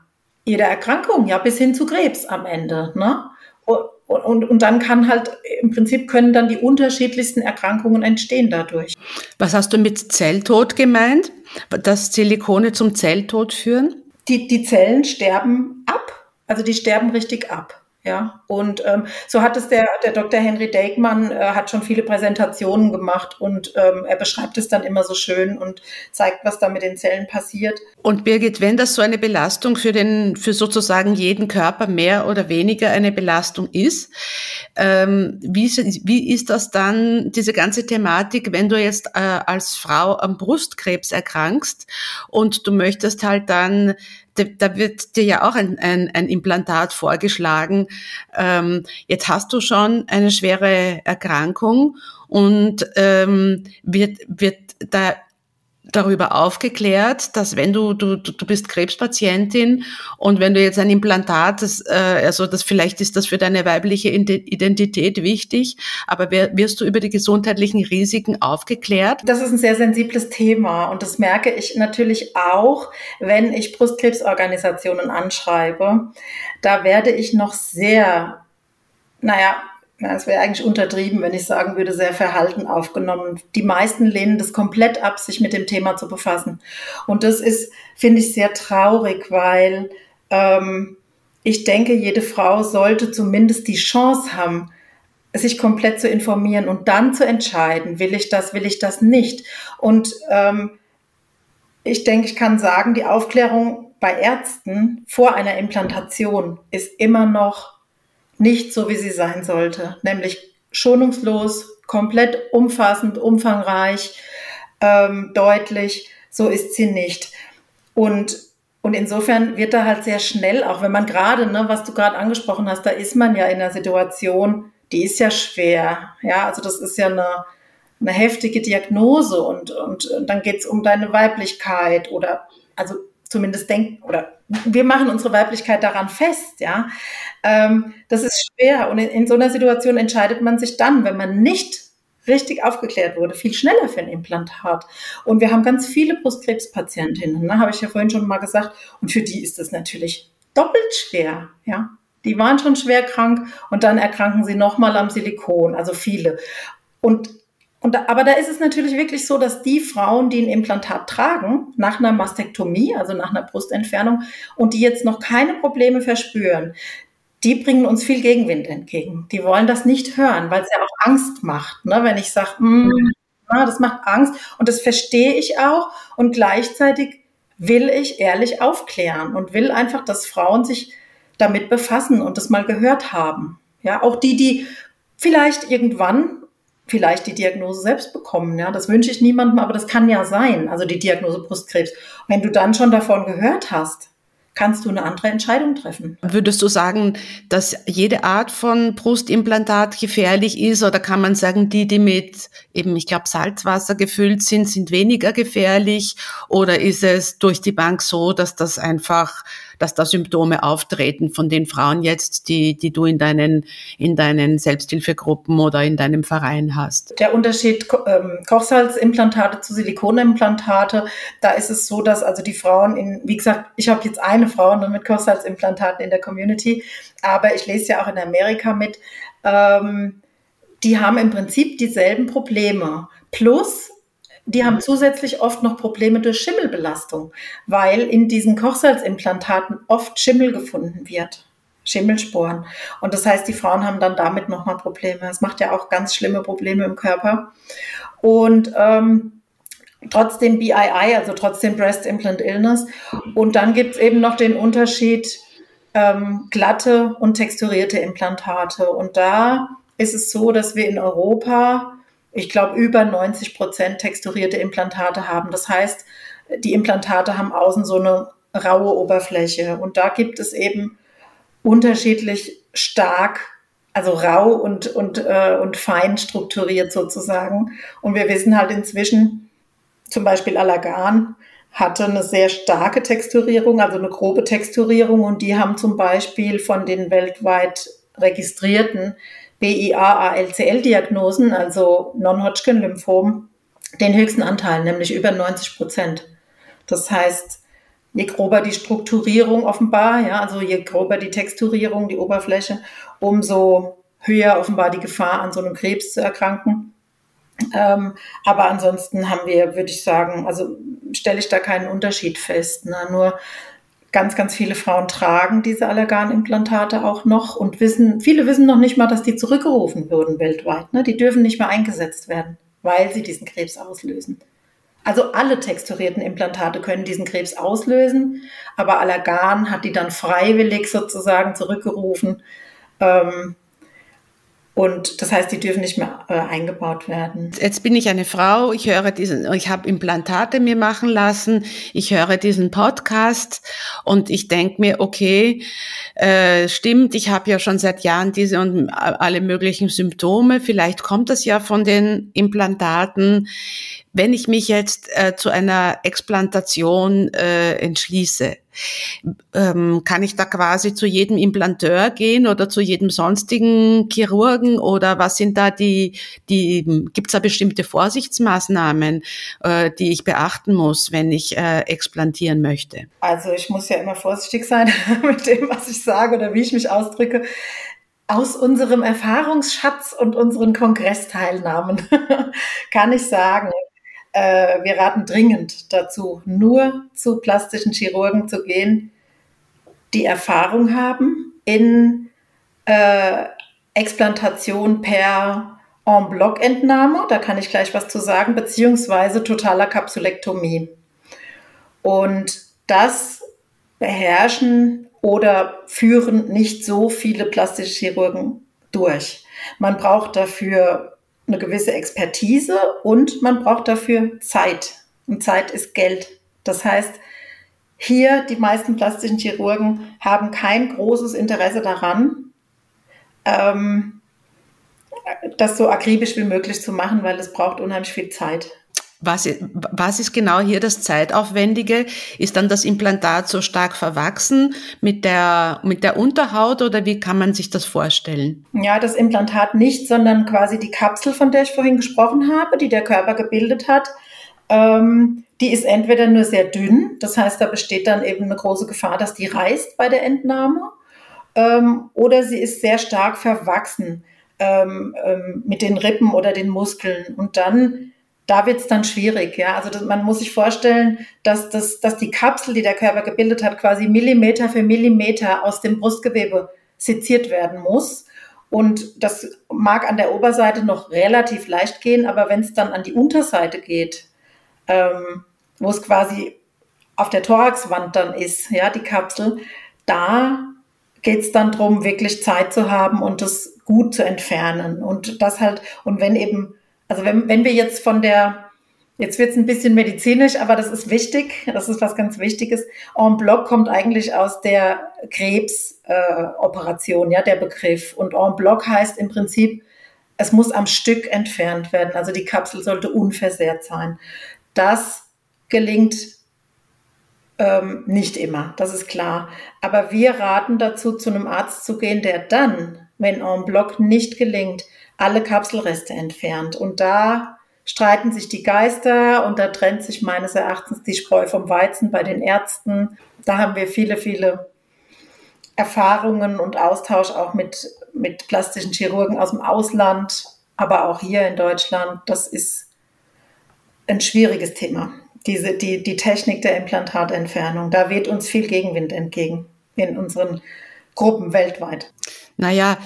S1: jeder Erkrankung, ja, bis hin zu Krebs am Ende. Ne? Und, und, und dann kann halt, im Prinzip können dann die unterschiedlichsten Erkrankungen entstehen dadurch.
S3: Was hast du mit Zelltod gemeint? Dass Silikone zum Zelltod führen?
S1: Die, die Zellen sterben ab. Also die sterben richtig ab. Ja, und ähm, so hat es der, der Dr. Henry Degmann, äh, hat schon viele Präsentationen gemacht und ähm, er beschreibt es dann immer so schön und zeigt, was da mit den Zellen passiert.
S3: Und Birgit, wenn das so eine Belastung für den, für sozusagen jeden Körper mehr oder weniger eine Belastung ist, ähm, wie, wie ist das dann, diese ganze Thematik, wenn du jetzt äh, als Frau am Brustkrebs erkrankst und du möchtest halt dann da wird dir ja auch ein, ein, ein Implantat vorgeschlagen. Ähm, jetzt hast du schon eine schwere Erkrankung und ähm, wird, wird da darüber aufgeklärt, dass wenn du, du, du bist Krebspatientin und wenn du jetzt ein Implantat, das, äh, also das vielleicht ist das für deine weibliche Identität wichtig, aber wirst du über die gesundheitlichen Risiken aufgeklärt?
S1: Das ist ein sehr sensibles Thema und das merke ich natürlich auch, wenn ich Brustkrebsorganisationen anschreibe. Da werde ich noch sehr, naja, es wäre eigentlich untertrieben, wenn ich sagen würde, sehr verhalten aufgenommen. Die meisten lehnen das komplett ab, sich mit dem Thema zu befassen. Und das ist, finde ich, sehr traurig, weil ähm, ich denke, jede Frau sollte zumindest die Chance haben, sich komplett zu informieren und dann zu entscheiden, will ich das, will ich das nicht. Und ähm, ich denke, ich kann sagen, die Aufklärung bei Ärzten vor einer Implantation ist immer noch nicht so, wie sie sein sollte, nämlich schonungslos, komplett umfassend, umfangreich, ähm, deutlich. So ist sie nicht. Und, und insofern wird da halt sehr schnell, auch wenn man gerade, ne, was du gerade angesprochen hast, da ist man ja in einer Situation, die ist ja schwer. Ja, also das ist ja eine, eine heftige Diagnose und, und, und dann geht's um deine Weiblichkeit oder also zumindest denken oder wir machen unsere Weiblichkeit daran fest, ja. Ähm, das ist schwer und in, in, so einer Situation entscheidet man sich dann, wenn man nicht richtig aufgeklärt wurde, viel schneller für ein Implantat. Und wir haben ganz viele Brustkrebspatientinnen, ne, habe ich ja vorhin schon mal gesagt, und für die ist das natürlich doppelt schwer, ja. Die waren schon schwer krank und dann erkranken sie nochmal am Silikon, also viele. Und und da, aber da ist es natürlich wirklich so, dass die Frauen, die ein Implantat tragen, nach einer Mastektomie, also nach einer Brustentfernung, und die jetzt noch keine Probleme verspüren, die bringen uns viel Gegenwind entgegen. Die wollen das nicht hören, weil es ja auch Angst macht. Ne? Wenn ich sage, mm, das macht Angst und das verstehe ich auch und gleichzeitig will ich ehrlich aufklären und will einfach, dass Frauen sich damit befassen und das mal gehört haben. Ja, auch die, die vielleicht irgendwann vielleicht die Diagnose selbst bekommen. Ja, das wünsche ich niemandem, aber das kann ja sein. Also die Diagnose Brustkrebs. Wenn du dann schon davon gehört hast, kannst du eine andere Entscheidung treffen.
S3: Würdest du sagen, dass jede Art von Brustimplantat gefährlich ist oder kann man sagen, die, die mit eben, ich glaube, Salzwasser gefüllt sind, sind weniger gefährlich oder ist es durch die Bank so, dass das einfach dass da Symptome auftreten von den Frauen jetzt, die, die du in deinen, in deinen Selbsthilfegruppen oder in deinem Verein hast?
S1: Der Unterschied ähm, Kochsalzimplantate zu Silikonimplantate, da ist es so, dass also die Frauen in, wie gesagt, ich habe jetzt eine Frau mit Kochsalzimplantaten in der Community, aber ich lese ja auch in Amerika mit, ähm, die haben im Prinzip dieselben Probleme. Plus die haben zusätzlich oft noch Probleme durch Schimmelbelastung, weil in diesen Kochsalzimplantaten oft Schimmel gefunden wird. Schimmelsporen. Und das heißt, die Frauen haben dann damit nochmal Probleme. Es macht ja auch ganz schlimme Probleme im Körper. Und ähm, trotzdem BII, also trotzdem Breast Implant Illness. Und dann gibt es eben noch den Unterschied ähm, glatte und texturierte Implantate. Und da ist es so, dass wir in Europa ich glaube, über 90 Prozent texturierte Implantate haben. Das heißt, die Implantate haben außen so eine raue Oberfläche. Und da gibt es eben unterschiedlich stark, also rau und, und, äh, und fein strukturiert sozusagen. Und wir wissen halt inzwischen, zum Beispiel Allergan hatte eine sehr starke Texturierung, also eine grobe Texturierung. Und die haben zum Beispiel von den weltweit registrierten BIA-ALCL-Diagnosen, also Non-Hodgkin-Lymphom, den höchsten Anteil, nämlich über 90 Prozent. Das heißt, je grober die Strukturierung offenbar, ja, also je grober die Texturierung, die Oberfläche, umso höher offenbar die Gefahr, an so einem Krebs zu erkranken. Ähm, aber ansonsten haben wir, würde ich sagen, also stelle ich da keinen Unterschied fest. Ne? Nur ganz, ganz viele Frauen tragen diese Allerganimplantate auch noch und wissen, viele wissen noch nicht mal, dass die zurückgerufen würden weltweit. Ne? Die dürfen nicht mehr eingesetzt werden, weil sie diesen Krebs auslösen. Also alle texturierten Implantate können diesen Krebs auslösen, aber Allergan hat die dann freiwillig sozusagen zurückgerufen. Ähm, und das heißt, die dürfen nicht mehr äh, eingebaut werden.
S3: Jetzt bin ich eine Frau, ich höre diesen, ich habe Implantate mir machen lassen, ich höre diesen Podcast und ich denke mir, okay, äh, stimmt, ich habe ja schon seit Jahren diese und alle möglichen Symptome, vielleicht kommt das ja von den Implantaten. Wenn ich mich jetzt äh, zu einer Explantation äh, entschließe, ähm, kann ich da quasi zu jedem Implanteur gehen oder zu jedem sonstigen Chirurgen oder was sind da die, die gibt es da bestimmte Vorsichtsmaßnahmen, äh, die ich beachten muss, wenn ich äh, explantieren möchte?
S1: Also ich muss ja immer vorsichtig sein [LAUGHS] mit dem, was ich sage oder wie ich mich ausdrücke aus unserem Erfahrungsschatz und unseren Kongressteilnahmen [LAUGHS] kann ich sagen, äh, wir raten dringend dazu, nur zu plastischen Chirurgen zu gehen, die Erfahrung haben in äh, Explantation per En-Bloc-Entnahme, da kann ich gleich was zu sagen, beziehungsweise totaler Kapsulektomie. Und das beherrschen oder führen nicht so viele plastische Chirurgen durch. Man braucht dafür eine gewisse Expertise und man braucht dafür Zeit. Und Zeit ist Geld. Das heißt, hier die meisten plastischen Chirurgen haben kein großes Interesse daran, ähm, das so akribisch wie möglich zu machen, weil es braucht unheimlich viel Zeit.
S3: Was, was ist genau hier das Zeitaufwendige? Ist dann das Implantat so stark verwachsen mit der, mit der Unterhaut oder wie kann man sich das vorstellen?
S1: Ja, das Implantat nicht, sondern quasi die Kapsel, von der ich vorhin gesprochen habe, die der Körper gebildet hat. Ähm, die ist entweder nur sehr dünn, das heißt, da besteht dann eben eine große Gefahr, dass die reißt bei der Entnahme, ähm, oder sie ist sehr stark verwachsen ähm, ähm mit den Rippen oder den Muskeln. Und dann da wird es dann schwierig, ja. Also das, man muss sich vorstellen, dass, das, dass die Kapsel, die der Körper gebildet hat, quasi Millimeter für Millimeter aus dem Brustgewebe seziert werden muss. Und das mag an der Oberseite noch relativ leicht gehen, aber wenn es dann an die Unterseite geht, ähm, wo es quasi auf der Thoraxwand dann ist, ja, die Kapsel, da geht es dann darum, wirklich Zeit zu haben und das gut zu entfernen. Und das halt, und wenn eben also wenn, wenn wir jetzt von der, jetzt wird es ein bisschen medizinisch, aber das ist wichtig, das ist was ganz Wichtiges. En bloc kommt eigentlich aus der Krebsoperation, äh, ja, der Begriff. Und en bloc heißt im Prinzip, es muss am Stück entfernt werden. Also die Kapsel sollte unversehrt sein. Das gelingt ähm, nicht immer, das ist klar. Aber wir raten dazu, zu einem Arzt zu gehen, der dann, wenn en bloc nicht gelingt, alle Kapselreste entfernt. Und da streiten sich die Geister und da trennt sich meines Erachtens die Spreu vom Weizen bei den Ärzten. Da haben wir viele, viele Erfahrungen und Austausch auch mit, mit plastischen Chirurgen aus dem Ausland, aber auch hier in Deutschland. Das ist ein schwieriges Thema. Diese, die, die Technik der Implantatentfernung. Da weht uns viel Gegenwind entgegen in unseren Gruppen weltweit.
S3: Naja,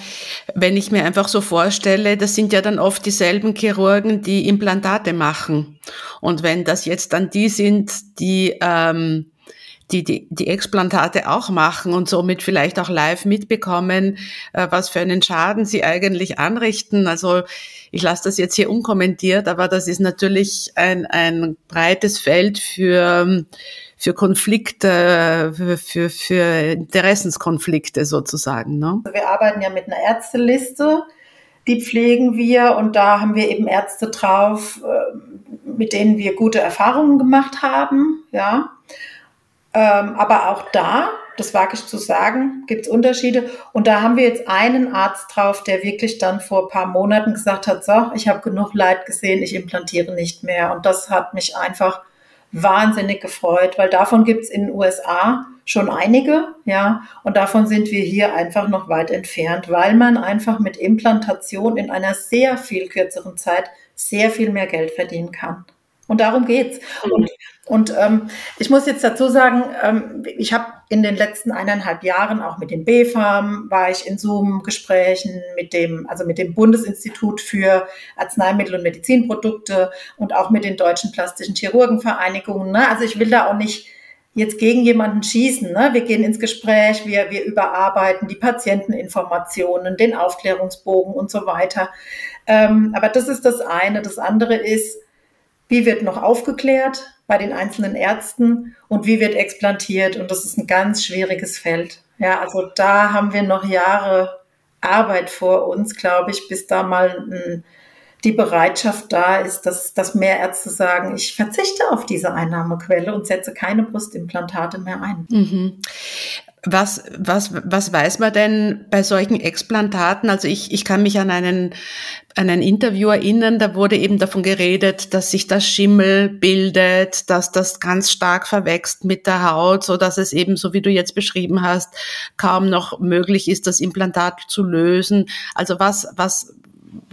S3: wenn ich mir einfach so vorstelle, das sind ja dann oft dieselben Chirurgen, die Implantate machen. Und wenn das jetzt dann die sind, die ähm, die, die die Explantate auch machen und somit vielleicht auch live mitbekommen, äh, was für einen Schaden sie eigentlich anrichten. Also ich lasse das jetzt hier unkommentiert, aber das ist natürlich ein, ein breites Feld für für Konflikte, für, für, Interessenskonflikte sozusagen. Ne?
S1: Also wir arbeiten ja mit einer Ärzteliste, die pflegen wir und da haben wir eben Ärzte drauf, äh, mit denen wir gute Erfahrungen gemacht haben, ja. Ähm, aber auch da, das wage ich zu sagen, gibt es Unterschiede. Und da haben wir jetzt einen Arzt drauf, der wirklich dann vor ein paar Monaten gesagt hat, so, ich habe genug Leid gesehen, ich implantiere nicht mehr. Und das hat mich einfach wahnsinnig gefreut, weil davon gibt es in den USA schon einige, ja, und davon sind wir hier einfach noch weit entfernt, weil man einfach mit Implantation in einer sehr viel kürzeren Zeit sehr viel mehr Geld verdienen kann. Und darum geht's. Mhm. Und, und ähm, ich muss jetzt dazu sagen, ähm, ich habe in den letzten eineinhalb Jahren auch mit den BfArM war ich in Zoom-Gesprächen mit dem, also mit dem Bundesinstitut für Arzneimittel und Medizinprodukte und auch mit den deutschen plastischen Chirurgenvereinigungen. Ne? Also ich will da auch nicht jetzt gegen jemanden schießen. Ne? Wir gehen ins Gespräch, wir, wir überarbeiten die Patienteninformationen, den Aufklärungsbogen und so weiter. Ähm, aber das ist das eine. Das andere ist, wie wird noch aufgeklärt bei den einzelnen Ärzten und wie wird explantiert. Und das ist ein ganz schwieriges Feld. Ja, also da haben wir noch Jahre Arbeit vor uns, glaube ich, bis da mal ein, die Bereitschaft da ist, dass, dass mehr Ärzte sagen, ich verzichte auf diese Einnahmequelle und setze keine Brustimplantate mehr ein. Mhm.
S3: Was, was, was weiß man denn bei solchen Explantaten? Also ich, ich kann mich an einen, an ein Interview erinnern, da wurde eben davon geredet, dass sich das Schimmel bildet, dass das ganz stark verwächst mit der Haut, so dass es eben, so wie du jetzt beschrieben hast, kaum noch möglich ist, das Implantat zu lösen. Also was, was,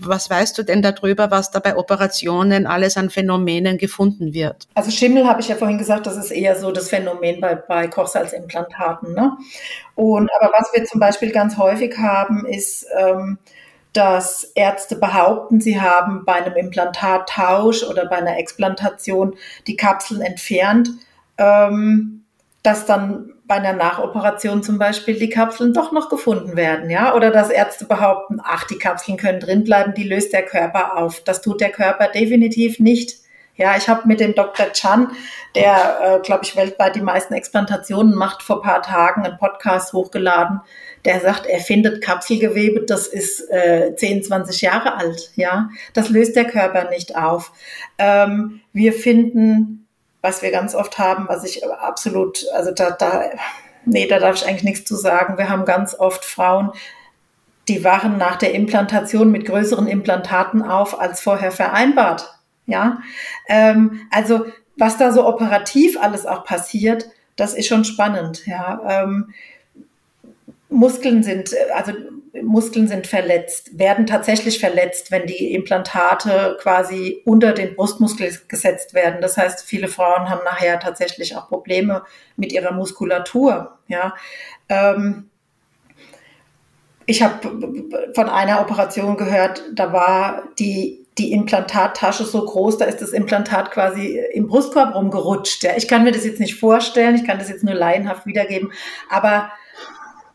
S3: was weißt du denn darüber, was da bei Operationen alles an Phänomenen gefunden wird?
S1: Also Schimmel habe ich ja vorhin gesagt, das ist eher so das Phänomen bei, bei Kochsalzimplantaten. Ne? Und aber was wir zum Beispiel ganz häufig haben, ist, ähm, dass Ärzte behaupten, sie haben bei einem Implantattausch oder bei einer Explantation die Kapseln entfernt, ähm, dass dann bei einer Nachoperation zum Beispiel die Kapseln doch noch gefunden werden, ja, oder dass Ärzte behaupten, ach, die Kapseln können drin bleiben, die löst der Körper auf. Das tut der Körper definitiv nicht. Ja, ich habe mit dem Dr. Chan, der, äh, glaube ich, weltweit die meisten Explantationen macht, vor paar Tagen einen Podcast hochgeladen. Der sagt, er findet Kapselgewebe, das ist äh, 10, 20 Jahre alt. Ja, das löst der Körper nicht auf. Ähm, wir finden was wir ganz oft haben, was ich absolut, also da, da, nee, da darf ich eigentlich nichts zu sagen. Wir haben ganz oft Frauen, die wachen nach der Implantation mit größeren Implantaten auf als vorher vereinbart. Ja, ähm, also was da so operativ alles auch passiert, das ist schon spannend. Ja, ähm, Muskeln sind, also Muskeln sind verletzt, werden tatsächlich verletzt, wenn die Implantate quasi unter den Brustmuskel gesetzt werden. Das heißt, viele Frauen haben nachher tatsächlich auch Probleme mit ihrer Muskulatur. Ja. Ähm, ich habe von einer Operation gehört, da war die, die Implantattasche so groß, da ist das Implantat quasi im Brustkorb rumgerutscht. Ja. Ich kann mir das jetzt nicht vorstellen, ich kann das jetzt nur laienhaft wiedergeben, aber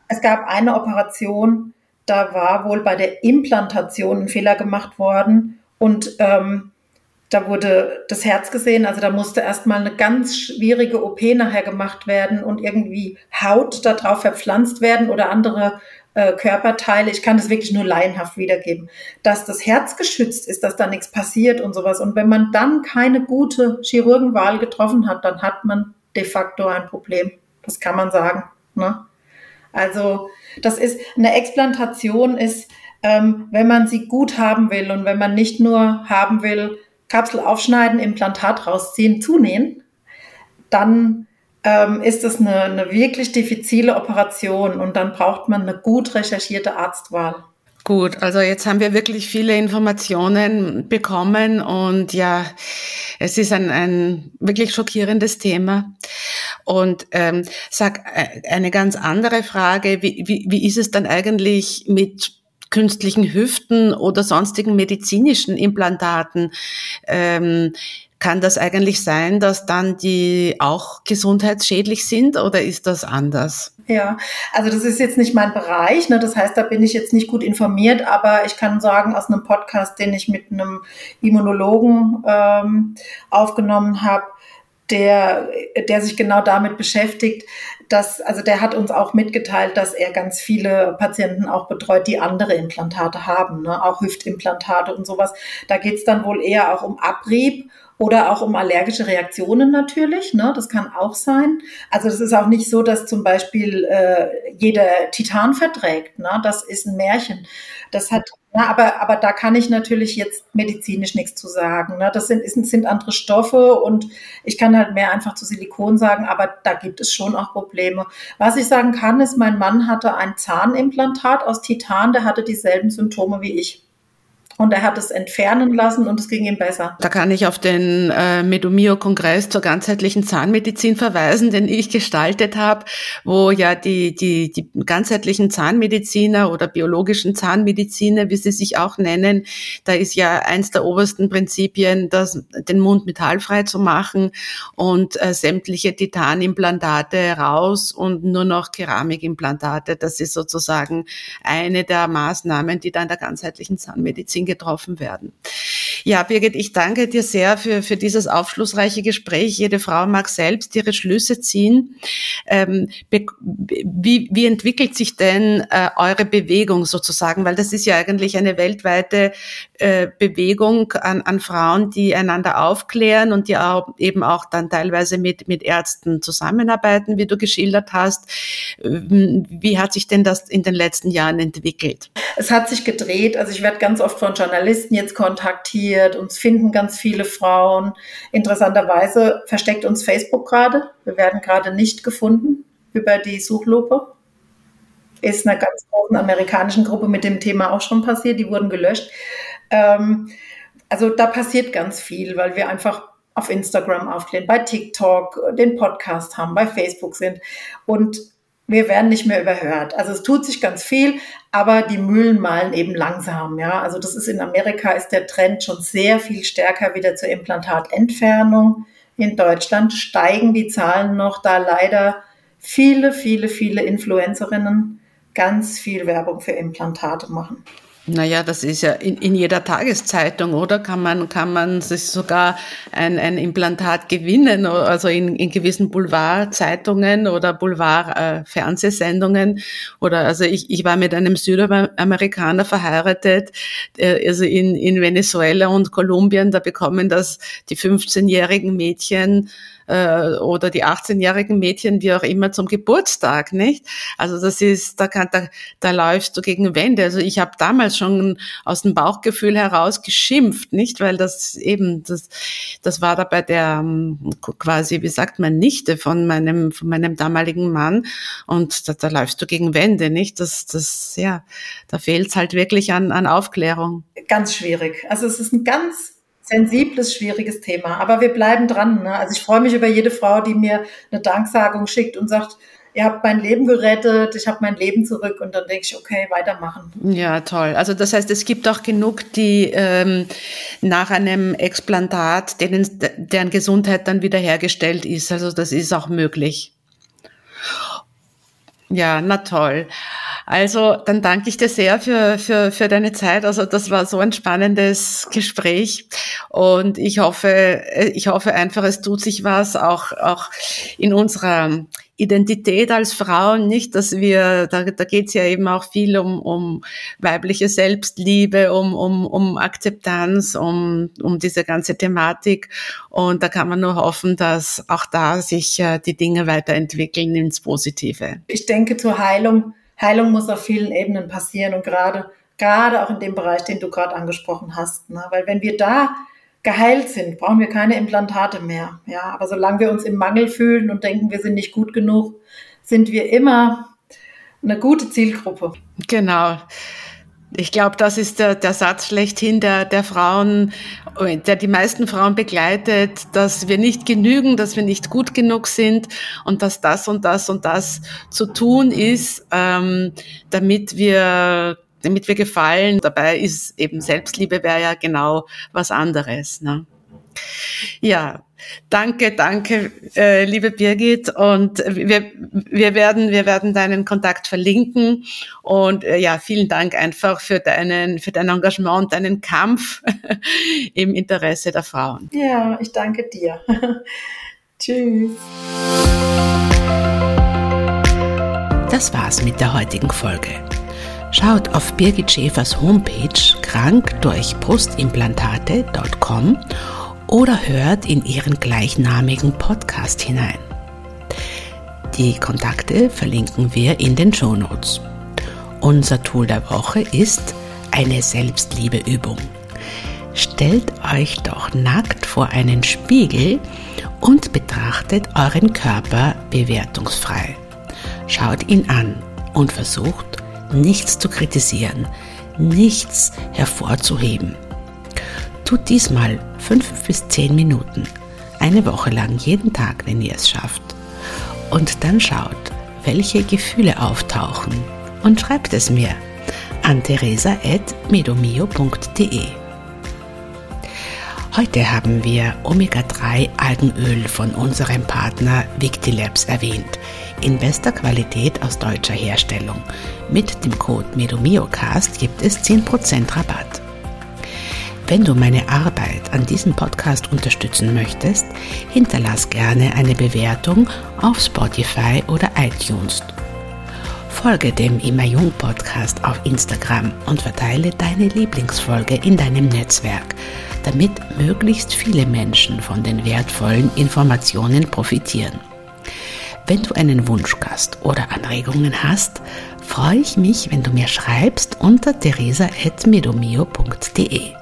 S1: es gab eine Operation, da war wohl bei der Implantation ein Fehler gemacht worden und ähm, da wurde das Herz gesehen, also da musste erstmal eine ganz schwierige OP nachher gemacht werden und irgendwie Haut darauf verpflanzt werden oder andere äh, Körperteile. Ich kann das wirklich nur laienhaft wiedergeben. Dass das Herz geschützt ist, dass da nichts passiert und sowas. Und wenn man dann keine gute Chirurgenwahl getroffen hat, dann hat man de facto ein Problem. Das kann man sagen. Ne? Also das ist eine Explantation ist, ähm, wenn man sie gut haben will und wenn man nicht nur haben will, Kapsel aufschneiden, Implantat rausziehen, zunähen, dann ähm, ist es eine, eine wirklich diffizile Operation und dann braucht man eine gut recherchierte Arztwahl.
S3: Gut, also jetzt haben wir wirklich viele Informationen bekommen und ja, es ist ein, ein wirklich schockierendes Thema. Und ähm, sag äh, eine ganz andere Frage, wie, wie, wie ist es dann eigentlich mit künstlichen Hüften oder sonstigen medizinischen Implantaten? Ähm, kann das eigentlich sein, dass dann die auch gesundheitsschädlich sind oder ist das anders?
S1: Ja, also das ist jetzt nicht mein Bereich, ne? das heißt, da bin ich jetzt nicht gut informiert, aber ich kann sagen, aus einem Podcast, den ich mit einem Immunologen ähm, aufgenommen habe, der, der sich genau damit beschäftigt, dass, also der hat uns auch mitgeteilt, dass er ganz viele Patienten auch betreut, die andere Implantate haben, ne? auch Hüftimplantate und sowas. Da geht's dann wohl eher auch um Abrieb oder auch um allergische Reaktionen natürlich. Ne? Das kann auch sein. Also es ist auch nicht so, dass zum Beispiel äh, jeder Titan verträgt. Ne? Das ist ein Märchen. Das hat ja, aber, aber da kann ich natürlich jetzt medizinisch nichts zu sagen. Ne? Das sind, sind andere Stoffe und ich kann halt mehr einfach zu Silikon sagen, aber da gibt es schon auch Probleme. Was ich sagen kann, ist, mein Mann hatte ein Zahnimplantat aus Titan, der hatte dieselben Symptome wie ich. Und er hat es entfernen lassen und es ging ihm besser.
S3: Da kann ich auf den äh, Medomio-Kongress zur ganzheitlichen Zahnmedizin verweisen, den ich gestaltet habe, wo ja die, die, die ganzheitlichen Zahnmediziner oder biologischen Zahnmediziner, wie sie sich auch nennen, da ist ja eins der obersten Prinzipien, das, den Mund metallfrei zu machen und äh, sämtliche Titanimplantate raus und nur noch Keramikimplantate. Das ist sozusagen eine der Maßnahmen, die da in der ganzheitlichen Zahnmedizin Medizin getroffen werden. Ja, Birgit, ich danke dir sehr für, für dieses aufschlussreiche Gespräch. Jede Frau mag selbst ihre Schlüsse ziehen. Ähm, wie, wie entwickelt sich denn äh, eure Bewegung sozusagen? Weil das ist ja eigentlich eine weltweite äh, Bewegung an, an Frauen, die einander aufklären und die auch, eben auch dann teilweise mit, mit Ärzten zusammenarbeiten, wie du geschildert hast. Ähm, wie hat sich denn das in den letzten Jahren entwickelt?
S1: Es hat sich gedreht. Also ich werde ganz oft von Journalisten jetzt kontaktiert. Uns finden ganz viele Frauen. Interessanterweise versteckt uns Facebook gerade. Wir werden gerade nicht gefunden über die Suchlupe. Ist einer ganz großen amerikanischen Gruppe mit dem Thema auch schon passiert. Die wurden gelöscht. Ähm, also da passiert ganz viel, weil wir einfach auf Instagram aufklären, bei TikTok den Podcast haben, bei Facebook sind. Und wir werden nicht mehr überhört. Also es tut sich ganz viel, aber die Mühlen malen eben langsam. Ja, also das ist in Amerika ist der Trend schon sehr viel stärker wieder zur Implantatentfernung. In Deutschland steigen die Zahlen noch, da leider viele, viele, viele Influencerinnen ganz viel Werbung für Implantate machen.
S3: Naja, das ist ja in, in jeder Tageszeitung, oder? Kann man, kann man sich sogar ein, ein Implantat gewinnen, also in, in gewissen Boulevardzeitungen oder Boulevard-Fernsehsendungen. Äh, oder also ich, ich war mit einem Südamerikaner verheiratet, äh, also in, in Venezuela und Kolumbien, da bekommen das die 15-jährigen Mädchen äh, oder die 18-jährigen Mädchen, wie auch immer, zum Geburtstag, nicht? Also das ist, da, kann, da, da läufst du gegen Wände. Also ich habe damals schon aus dem Bauchgefühl heraus geschimpft, nicht? Weil das eben, das, das war da bei der ähm, quasi, wie sagt man, Nichte von meinem, von meinem damaligen Mann und da, da läufst du gegen Wände, nicht? Das, das, ja, da fehlt es halt wirklich an, an Aufklärung.
S1: Ganz schwierig. Also es ist ein ganz sensibles, schwieriges Thema. Aber wir bleiben dran. Ne? Also ich freue mich über jede Frau, die mir eine Danksagung schickt und sagt, ihr habt mein Leben gerettet, ich habe mein Leben zurück und dann denke ich, okay, weitermachen.
S3: Ja, toll. Also das heißt, es gibt auch genug, die ähm, nach einem Explantat, denen, deren Gesundheit dann wiederhergestellt ist. Also das ist auch möglich. Ja, na toll. Also dann danke ich dir sehr für, für, für deine Zeit. Also das war so ein spannendes Gespräch und ich hoffe, ich hoffe einfach, es tut sich was auch, auch in unserer Identität als Frauen, nicht, dass wir, da, da geht es ja eben auch viel um, um weibliche Selbstliebe, um, um, um Akzeptanz, um, um diese ganze Thematik. Und da kann man nur hoffen, dass auch da sich äh, die Dinge weiterentwickeln ins Positive.
S1: Ich denke zur Heilung Heilung muss auf vielen Ebenen passieren und gerade, gerade auch in dem Bereich, den du gerade angesprochen hast. Ne? Weil wenn wir da geheilt sind, brauchen wir keine Implantate mehr. Ja, aber solange wir uns im Mangel fühlen und denken, wir sind nicht gut genug, sind wir immer eine gute Zielgruppe.
S3: Genau. Ich glaube, das ist der, der Satz schlechthin, der, der Frauen, der die meisten Frauen begleitet, dass wir nicht genügen, dass wir nicht gut genug sind und dass das und das und das zu tun ist, ähm, damit wir damit wir gefallen. Dabei ist eben Selbstliebe wäre ja genau was anderes. Ne? Ja, danke, danke, äh, liebe Birgit. Und wir, wir, werden, wir werden deinen Kontakt verlinken. Und äh, ja, vielen Dank einfach für, deinen, für dein Engagement und deinen Kampf [LAUGHS] im Interesse der Frauen.
S1: Ja, ich danke dir. [LAUGHS] Tschüss.
S2: Das war's mit der heutigen Folge. Schaut auf Birgit Schäfers Homepage krankdurchbrustimplantate.com oder hört in ihren gleichnamigen Podcast hinein. Die Kontakte verlinken wir in den Shownotes. Unser Tool der Woche ist eine Selbstliebeübung. Stellt euch doch nackt vor einen Spiegel und betrachtet euren Körper bewertungsfrei. Schaut ihn an und versucht, nichts zu kritisieren, nichts hervorzuheben. Tut diesmal fünf bis zehn Minuten, eine Woche lang jeden Tag, wenn ihr es schafft. Und dann schaut, welche Gefühle auftauchen und schreibt es mir an teresa.medomio.de. Heute haben wir Omega-3 Algenöl von unserem Partner Victilabs erwähnt, in bester Qualität aus deutscher Herstellung. Mit dem Code MEDOMIOCAST gibt es 10% Rabatt. Wenn du meine Arbeit an diesem Podcast unterstützen möchtest, hinterlass gerne eine Bewertung auf Spotify oder iTunes. Folge dem Immer Jung Podcast auf Instagram und verteile deine Lieblingsfolge in deinem Netzwerk, damit möglichst viele Menschen von den wertvollen Informationen profitieren. Wenn du einen Wunschgast oder Anregungen hast, freue ich mich, wenn du mir schreibst unter teresa.medomio.de.